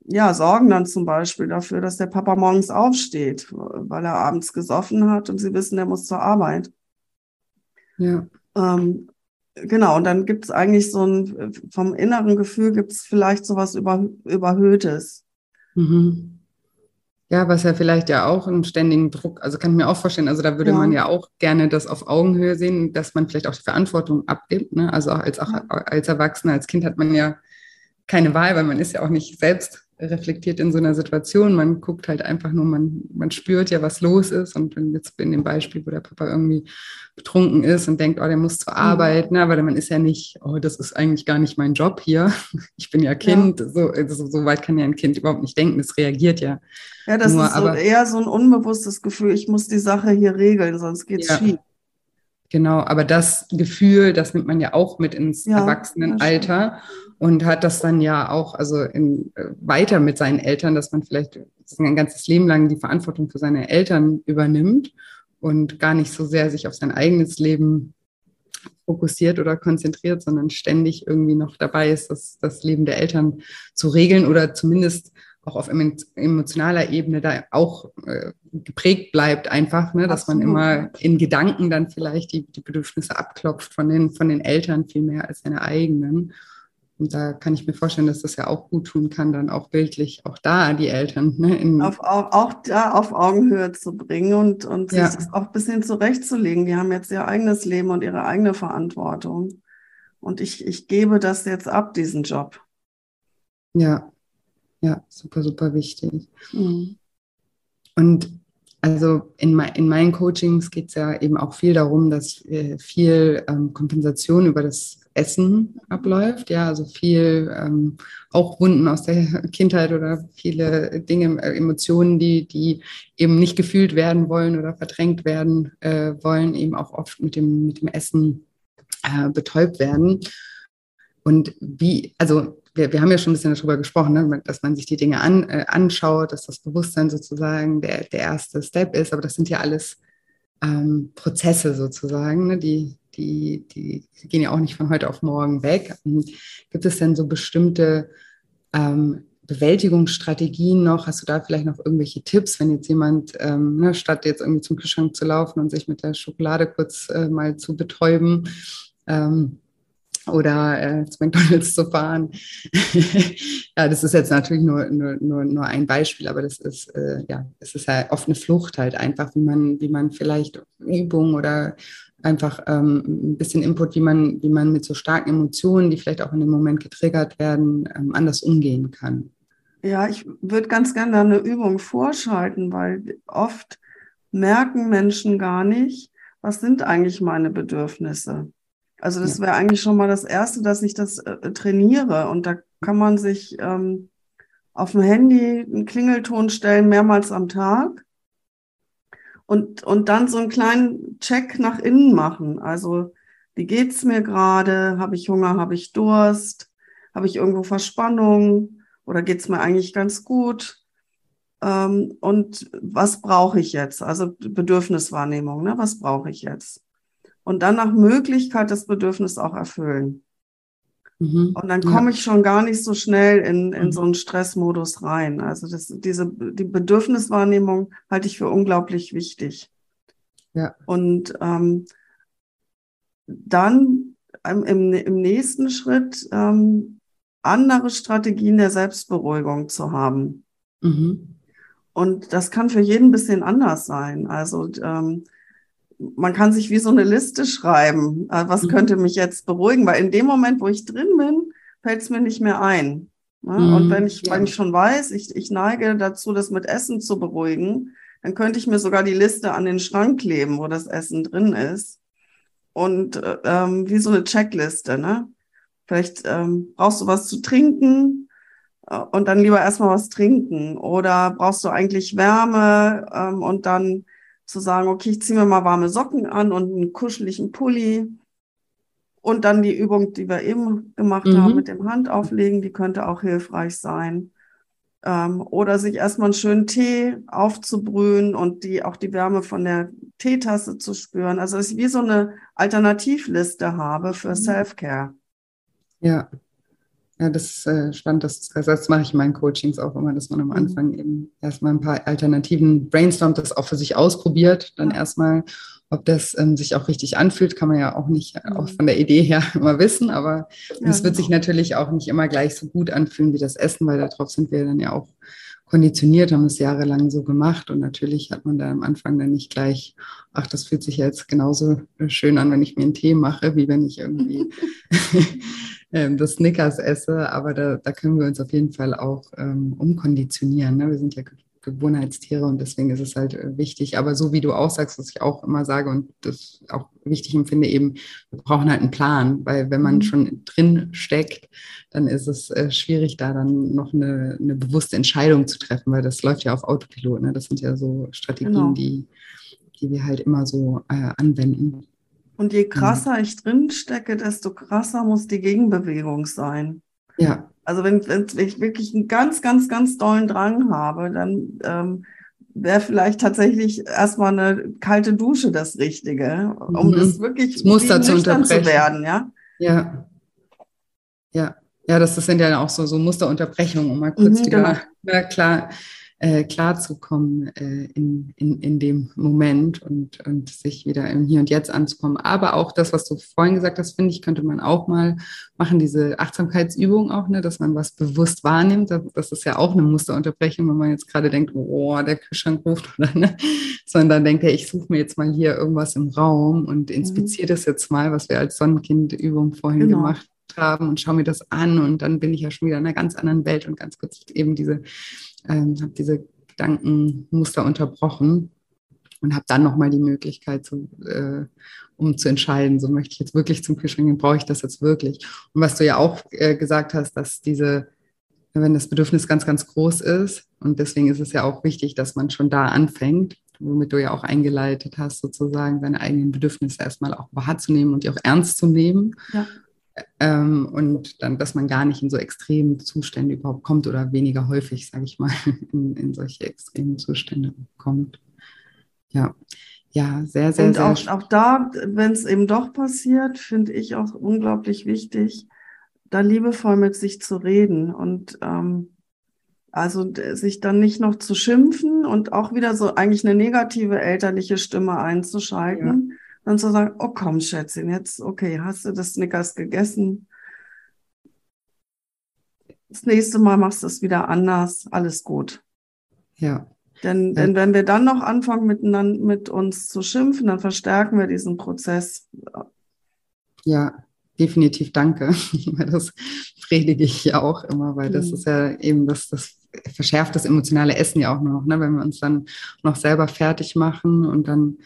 ja, sorgen dann zum Beispiel dafür, dass der Papa morgens aufsteht, weil er abends gesoffen hat und sie wissen, er muss zur Arbeit. Ja. Ähm, genau, und dann gibt es eigentlich so ein, vom inneren Gefühl gibt es vielleicht so was Über, Überhöhtes. Mhm. Ja, was ja vielleicht ja auch einen ständigen Druck, also kann ich mir auch vorstellen, also da würde ja. man ja auch gerne das auf Augenhöhe sehen, dass man vielleicht auch die Verantwortung abgibt. Ne? Also auch als, auch als Erwachsener, als Kind hat man ja keine Wahl, weil man ist ja auch nicht selbst reflektiert in so einer Situation. Man guckt halt einfach nur, man, man spürt ja, was los ist. Und wenn jetzt in dem Beispiel, wo der Papa irgendwie betrunken ist und denkt, oh, der muss zur mhm. Arbeit, ne, aber man ist ja nicht, oh, das ist eigentlich gar nicht mein Job hier. Ich bin ja Kind. Ja. So, so, so, weit kann ja ein Kind überhaupt nicht denken. Das reagiert ja. Ja, das nur, ist so eher so ein unbewusstes Gefühl, ich muss die Sache hier regeln, sonst geht's ja. schief. Genau, aber das Gefühl, das nimmt man ja auch mit ins ja, Erwachsenenalter und hat das dann ja auch also in, äh, weiter mit seinen Eltern, dass man vielleicht ein ganzes Leben lang die Verantwortung für seine Eltern übernimmt und gar nicht so sehr sich auf sein eigenes Leben fokussiert oder konzentriert, sondern ständig irgendwie noch dabei ist, das, das Leben der Eltern zu regeln oder zumindest auch auf emotionaler Ebene da auch äh, geprägt bleibt einfach, ne, dass Absolut. man immer in Gedanken dann vielleicht die, die Bedürfnisse abklopft von den, von den Eltern viel mehr als seine eigenen. Und da kann ich mir vorstellen, dass das ja auch gut tun kann, dann auch bildlich auch da die Eltern. Ne, auf, auch, auch da auf Augenhöhe zu bringen und, und sich das auch ein bisschen zurechtzulegen. Die haben jetzt ihr eigenes Leben und ihre eigene Verantwortung. Und ich, ich gebe das jetzt ab, diesen Job. Ja, ja, super, super wichtig. Mhm. Und also in, in meinen Coachings geht es ja eben auch viel darum, dass viel ähm, Kompensation über das Essen abläuft. Ja, also viel ähm, auch Wunden aus der Kindheit oder viele Dinge, äh, Emotionen, die, die eben nicht gefühlt werden wollen oder verdrängt werden äh, wollen, eben auch oft mit dem, mit dem Essen äh, betäubt werden. Und wie, also wir, wir haben ja schon ein bisschen darüber gesprochen, ne, dass man sich die Dinge an, äh, anschaut, dass das Bewusstsein sozusagen der, der erste Step ist. Aber das sind ja alles ähm, Prozesse sozusagen, ne, die, die, die gehen ja auch nicht von heute auf morgen weg. Und gibt es denn so bestimmte ähm, Bewältigungsstrategien noch? Hast du da vielleicht noch irgendwelche Tipps, wenn jetzt jemand, ähm, ne, statt jetzt irgendwie zum Kühlschrank zu laufen und sich mit der Schokolade kurz äh, mal zu betäuben, ähm, oder äh, zu McDonalds zu fahren. ja, das ist jetzt natürlich nur, nur, nur, nur ein Beispiel, aber das ist, äh, ja, es ist halt oft eine Flucht halt einfach, wie man, wie man vielleicht Übungen oder einfach ähm, ein bisschen Input, wie man, wie man mit so starken Emotionen, die vielleicht auch in dem Moment getriggert werden, ähm, anders umgehen kann. Ja, ich würde ganz gerne eine Übung vorschalten, weil oft merken Menschen gar nicht, was sind eigentlich meine Bedürfnisse. Also das wäre eigentlich schon mal das Erste, dass ich das äh, trainiere. Und da kann man sich ähm, auf dem Handy einen Klingelton stellen, mehrmals am Tag. Und, und dann so einen kleinen Check nach innen machen. Also wie geht's mir gerade? Habe ich Hunger? Habe ich Durst? Habe ich irgendwo Verspannung? Oder geht's mir eigentlich ganz gut? Ähm, und was brauche ich jetzt? Also Bedürfniswahrnehmung, ne? Was brauche ich jetzt? Und dann nach Möglichkeit das Bedürfnis auch erfüllen. Mhm. Und dann komme ja. ich schon gar nicht so schnell in, in mhm. so einen Stressmodus rein. Also das, diese, die Bedürfniswahrnehmung halte ich für unglaublich wichtig. Ja. Und ähm, dann im, im nächsten Schritt ähm, andere Strategien der Selbstberuhigung zu haben. Mhm. Und das kann für jeden ein bisschen anders sein. Also ähm, man kann sich wie so eine Liste schreiben, äh, was mhm. könnte mich jetzt beruhigen, weil in dem Moment, wo ich drin bin, fällt es mir nicht mehr ein. Ne? Mhm. Und wenn ich, ja. wenn ich schon weiß, ich, ich neige dazu, das mit Essen zu beruhigen, dann könnte ich mir sogar die Liste an den Schrank kleben, wo das Essen drin ist. Und äh, ähm, wie so eine Checkliste, ne? Vielleicht ähm, brauchst du was zu trinken äh, und dann lieber erstmal was trinken. Oder brauchst du eigentlich Wärme ähm, und dann zu sagen, okay, ich ziehe mir mal warme Socken an und einen kuscheligen Pulli. Und dann die Übung, die wir eben gemacht mhm. haben mit dem Handauflegen, die könnte auch hilfreich sein. Ähm, oder sich erstmal einen schönen Tee aufzubrühen und die, auch die Wärme von der Teetasse zu spüren. Also dass ich wie so eine Alternativliste habe für mhm. Self-Care. Ja. Ja, das ist äh, spannend. Das, also das mache ich in meinen Coachings auch immer, dass man am mhm. Anfang mhm. eben erstmal ein paar Alternativen brainstormt, das auch für sich ausprobiert, dann ja. erstmal ob das ähm, sich auch richtig anfühlt, kann man ja auch nicht äh, auch mhm. von der Idee her immer wissen, aber ja, es wird genau. sich natürlich auch nicht immer gleich so gut anfühlen wie das Essen, weil darauf sind wir dann ja auch konditioniert, haben es jahrelang so gemacht und natürlich hat man da am Anfang dann nicht gleich, ach, das fühlt sich jetzt genauso schön an, wenn ich mir einen Tee mache, wie wenn ich irgendwie ähm, das Snickers esse, aber da, da können wir uns auf jeden Fall auch ähm, umkonditionieren. Ne? Wir sind ja Gewohnheitstiere und deswegen ist es halt äh, wichtig. Aber so wie du auch sagst, was ich auch immer sage und das auch wichtig empfinde, eben, wir brauchen halt einen Plan, weil wenn man mhm. schon drin steckt, dann ist es äh, schwierig, da dann noch eine, eine, bewusste Entscheidung zu treffen, weil das läuft ja auf Autopilot. Ne? Das sind ja so Strategien, genau. die, die wir halt immer so äh, anwenden. Und je krasser ich drin stecke, desto krasser muss die Gegenbewegung sein. Ja. Also wenn, wenn ich wirklich einen ganz, ganz, ganz dollen Drang habe, dann ähm, wäre vielleicht tatsächlich erstmal eine kalte Dusche das Richtige, um mhm. das wirklich das Muster zu, zu werden, ja? Ja. Ja. Ja, das sind ja auch so, so Musterunterbrechungen, um mal kurz mhm, wieder genau. klar äh, klarzukommen äh, in, in, in dem Moment und, und sich wieder im Hier und Jetzt anzukommen. Aber auch das, was du vorhin gesagt hast, finde ich, könnte man auch mal machen, diese Achtsamkeitsübung auch, ne, dass man was bewusst wahrnimmt. Das ist ja auch eine Musterunterbrechung, wenn man jetzt gerade denkt, oh, der Kühlschrank ruft oder ne, sondern denke, ich suche mir jetzt mal hier irgendwas im Raum und inspiziere mhm. das jetzt mal, was wir als Sonnenkindübung vorhin genau. gemacht haben und schaue mir das an und dann bin ich ja schon wieder in einer ganz anderen Welt und ganz kurz eben diese ähm, habe diese Gedankenmuster unterbrochen und habe dann nochmal die Möglichkeit, zu, äh, um zu entscheiden, so möchte ich jetzt wirklich zum Kühlschrank gehen, brauche ich das jetzt wirklich? Und was du ja auch äh, gesagt hast, dass diese, wenn das Bedürfnis ganz, ganz groß ist, und deswegen ist es ja auch wichtig, dass man schon da anfängt, womit du ja auch eingeleitet hast, sozusagen seine eigenen Bedürfnisse erstmal auch wahrzunehmen und die auch ernst zu nehmen. Ja. Ähm, und dann, dass man gar nicht in so extreme Zustände überhaupt kommt oder weniger häufig, sage ich mal, in, in, solche extremen Zustände kommt. Ja, ja, sehr, sehr, und sehr. Auch, auch da, wenn es eben doch passiert, finde ich auch unglaublich wichtig, da liebevoll mit sich zu reden und ähm, also sich dann nicht noch zu schimpfen und auch wieder so eigentlich eine negative elterliche Stimme einzuschalten. Ja dann zu sagen, oh komm, Schätzchen, jetzt, okay, hast du das Snickers gegessen? Das nächste Mal machst du es wieder anders, alles gut. Ja. Denn, ja. denn wenn wir dann noch anfangen, miteinander, mit uns zu schimpfen, dann verstärken wir diesen Prozess. Ja, definitiv danke. Das predige ich ja auch immer, weil das mhm. ist ja eben das, das verschärft das emotionale Essen ja auch noch, ne? wenn wir uns dann noch selber fertig machen und dann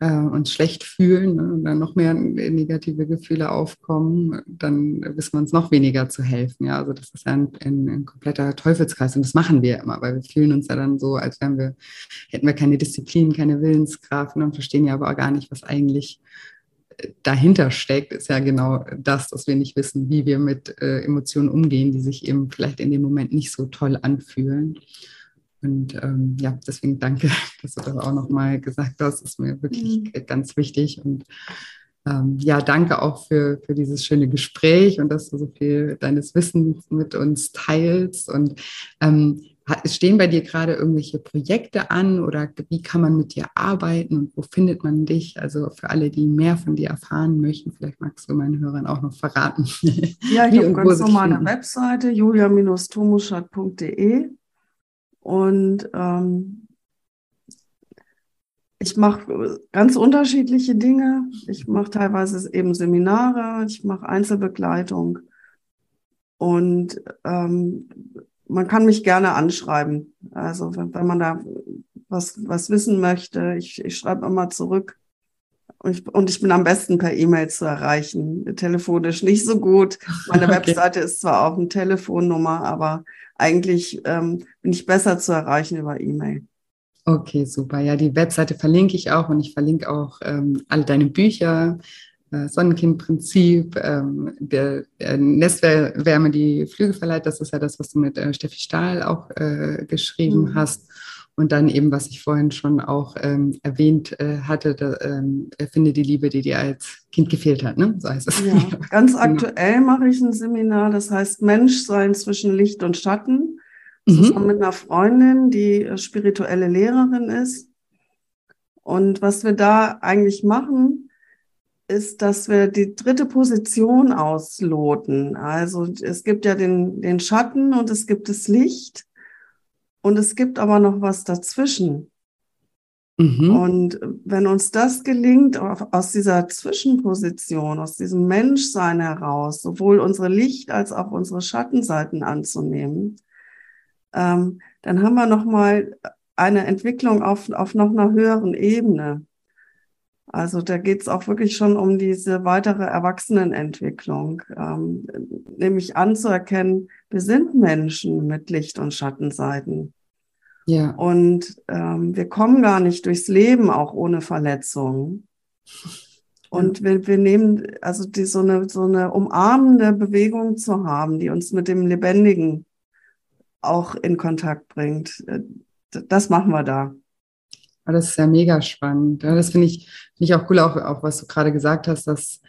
äh, uns schlecht fühlen ne, und dann noch mehr negative Gefühle aufkommen, dann wissen wir uns noch weniger zu helfen. Ja, also das ist ein, ein, ein, kompletter Teufelskreis und das machen wir immer, weil wir fühlen uns ja dann so, als wären wir, hätten wir keine Disziplin, keine Willenskraft und verstehen ja aber auch gar nicht, was eigentlich äh, dahinter steckt, ist ja genau das, dass wir nicht wissen, wie wir mit äh, Emotionen umgehen, die sich eben vielleicht in dem Moment nicht so toll anfühlen. Und ähm, ja, deswegen danke, dass du das auch nochmal gesagt hast. Das ist mir wirklich mhm. ganz wichtig. Und ähm, ja, danke auch für, für dieses schöne Gespräch und dass du so viel deines Wissens mit uns teilst. Und ähm, stehen bei dir gerade irgendwelche Projekte an oder wie kann man mit dir arbeiten und wo findet man dich? Also für alle, die mehr von dir erfahren möchten, vielleicht magst du meinen Hörern auch noch verraten. Ja, ich habe ganz normal eine Webseite, julia-tomuschat.de und ähm, ich mache ganz unterschiedliche Dinge. Ich mache teilweise eben Seminare, ich mache Einzelbegleitung. Und ähm, man kann mich gerne anschreiben. Also wenn, wenn man da was, was wissen möchte, ich, ich schreibe immer zurück. Und ich, und ich bin am besten per E-Mail zu erreichen. Telefonisch nicht so gut. Meine okay. Webseite ist zwar auch eine Telefonnummer, aber eigentlich ähm, bin ich besser zu erreichen über E-Mail. Okay, super. Ja, die Webseite verlinke ich auch und ich verlinke auch ähm, alle deine Bücher äh, Sonnenkindprinzip, ähm, der, der Nestwärme, die Flüge verleiht, das ist ja das, was du mit äh, Steffi Stahl auch äh, geschrieben mhm. hast. Und dann eben, was ich vorhin schon auch ähm, erwähnt äh, hatte, da, ähm, finde die Liebe, die dir als Kind gefehlt hat, ne? So heißt es. Ja, ganz genau. aktuell mache ich ein Seminar, das heißt Menschsein zwischen Licht und Schatten, mhm. zusammen mhm. mit einer Freundin, die äh, spirituelle Lehrerin ist. Und was wir da eigentlich machen, ist, dass wir die dritte Position ausloten. Also es gibt ja den, den Schatten und es gibt das Licht. Und es gibt aber noch was dazwischen. Mhm. Und wenn uns das gelingt, aus dieser Zwischenposition, aus diesem Menschsein heraus, sowohl unsere Licht- als auch unsere Schattenseiten anzunehmen, ähm, dann haben wir nochmal eine Entwicklung auf, auf noch einer höheren Ebene. Also da geht es auch wirklich schon um diese weitere Erwachsenenentwicklung, ähm, nämlich anzuerkennen, wir sind Menschen mit Licht- und Schattenseiten. Ja. Und ähm, wir kommen gar nicht durchs Leben auch ohne Verletzungen. Und wir, wir nehmen, also die, so, eine, so eine umarmende Bewegung zu haben, die uns mit dem Lebendigen auch in Kontakt bringt, äh, das machen wir da. Das ist ja mega spannend. Das finde ich, find ich auch cool, auch, auch was du gerade gesagt hast, dass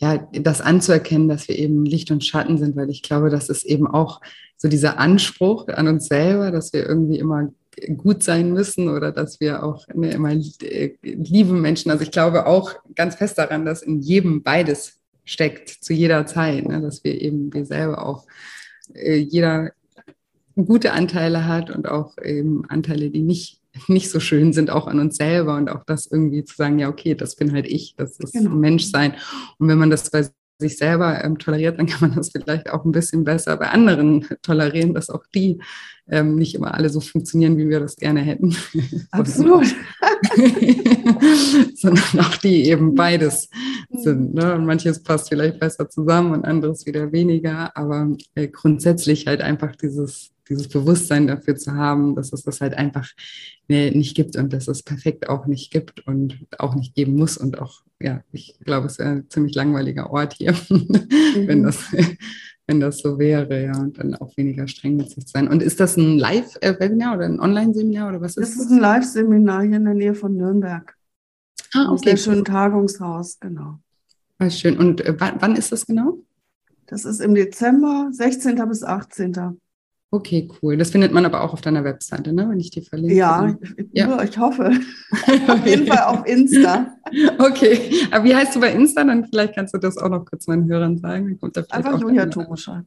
ja, das anzuerkennen, dass wir eben Licht und Schatten sind, weil ich glaube, das ist eben auch so dieser Anspruch an uns selber, dass wir irgendwie immer gut sein müssen oder dass wir auch ne, immer äh, lieben Menschen. Also ich glaube auch ganz fest daran, dass in jedem beides steckt, zu jeder Zeit, ne, dass wir eben wir selber auch äh, jeder gute Anteile hat und auch eben Anteile, die nicht nicht so schön sind, auch an uns selber und auch das irgendwie zu sagen, ja, okay, das bin halt ich, das ist genau. Menschsein. Und wenn man das bei sich selber ähm, toleriert, dann kann man das vielleicht auch ein bisschen besser bei anderen tolerieren, dass auch die ähm, nicht immer alle so funktionieren, wie wir das gerne hätten. Absolut. Sondern auch die eben beides sind. Ne? Und manches passt vielleicht besser zusammen und anderes wieder weniger, aber äh, grundsätzlich halt einfach dieses dieses Bewusstsein dafür zu haben, dass es das halt einfach nicht gibt und dass es perfekt auch nicht gibt und auch nicht geben muss. Und auch, ja, ich glaube, es ist ein ziemlich langweiliger Ort hier, mhm. wenn, das, wenn das so wäre, ja, und dann auch weniger streng mit sich zu sein. Und ist das ein Live-Webinar oder ein Online-Seminar oder was ist das? Das ist ein Live-Seminar hier in der Nähe von Nürnberg. Ah, okay. Sehr schönen Tagungshaus, genau. Ah, schön. Und äh, wann ist das genau? Das ist im Dezember, 16. bis 18. Okay, cool. Das findet man aber auch auf deiner Webseite, ne? wenn ich die verlinke. Ja, ja. ich hoffe. auf jeden Fall auf Insta. Okay, aber wie heißt du bei Insta? Dann vielleicht kannst du das auch noch kurz meinen Hörern sagen. kommt da Einfach Julia Tomoschat.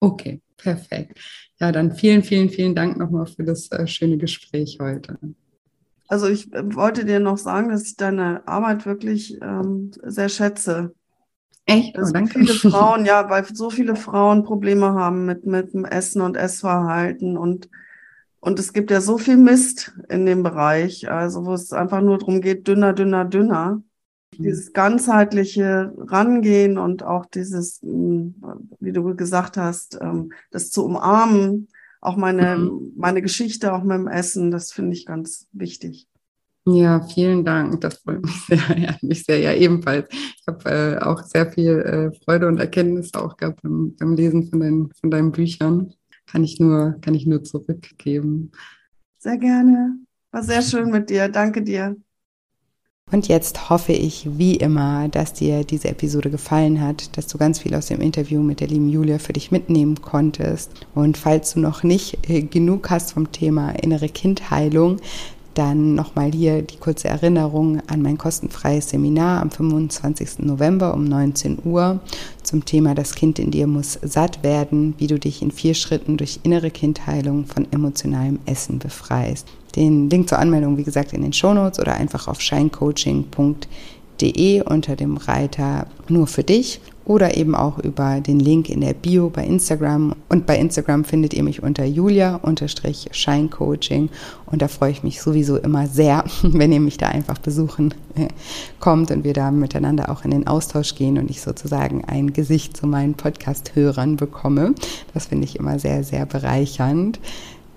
Okay, perfekt. Ja, dann vielen, vielen, vielen Dank nochmal für das äh, schöne Gespräch heute. Also ich äh, wollte dir noch sagen, dass ich deine Arbeit wirklich ähm, sehr schätze. Echt? Oh, danke. Viele Frauen, ja, weil so viele Frauen Probleme haben mit, mit dem Essen und Essverhalten und, und es gibt ja so viel Mist in dem Bereich, also wo es einfach nur darum geht, dünner, dünner, dünner. Mhm. Dieses ganzheitliche Rangehen und auch dieses, hm, wie du gesagt hast, ähm, das zu umarmen, auch meine, mhm. meine Geschichte auch mit dem Essen, das finde ich ganz wichtig. Ja, vielen Dank. Das freut mich sehr. Ja, mich sehr. Ja, ebenfalls. Ich habe äh, auch sehr viel äh, Freude und Erkenntnis auch gehabt beim, beim Lesen von, dein, von deinen Büchern. Kann ich, nur, kann ich nur zurückgeben. Sehr gerne. War sehr schön mit dir. Danke dir. Und jetzt hoffe ich wie immer, dass dir diese Episode gefallen hat, dass du ganz viel aus dem Interview mit der lieben Julia für dich mitnehmen konntest. Und falls du noch nicht äh, genug hast vom Thema innere Kindheilung, dann nochmal hier die kurze Erinnerung an mein kostenfreies Seminar am 25. November um 19 Uhr zum Thema Das Kind in dir muss satt werden, wie du dich in vier Schritten durch innere Kindheilung von emotionalem Essen befreist. Den Link zur Anmeldung, wie gesagt, in den Shownotes oder einfach auf shinecoaching.de unter dem Reiter nur für dich oder eben auch über den Link in der Bio bei Instagram. Und bei Instagram findet ihr mich unter julia-scheincoaching. Und da freue ich mich sowieso immer sehr, wenn ihr mich da einfach besuchen äh, kommt und wir da miteinander auch in den Austausch gehen und ich sozusagen ein Gesicht zu meinen Podcast-Hörern bekomme. Das finde ich immer sehr, sehr bereichernd.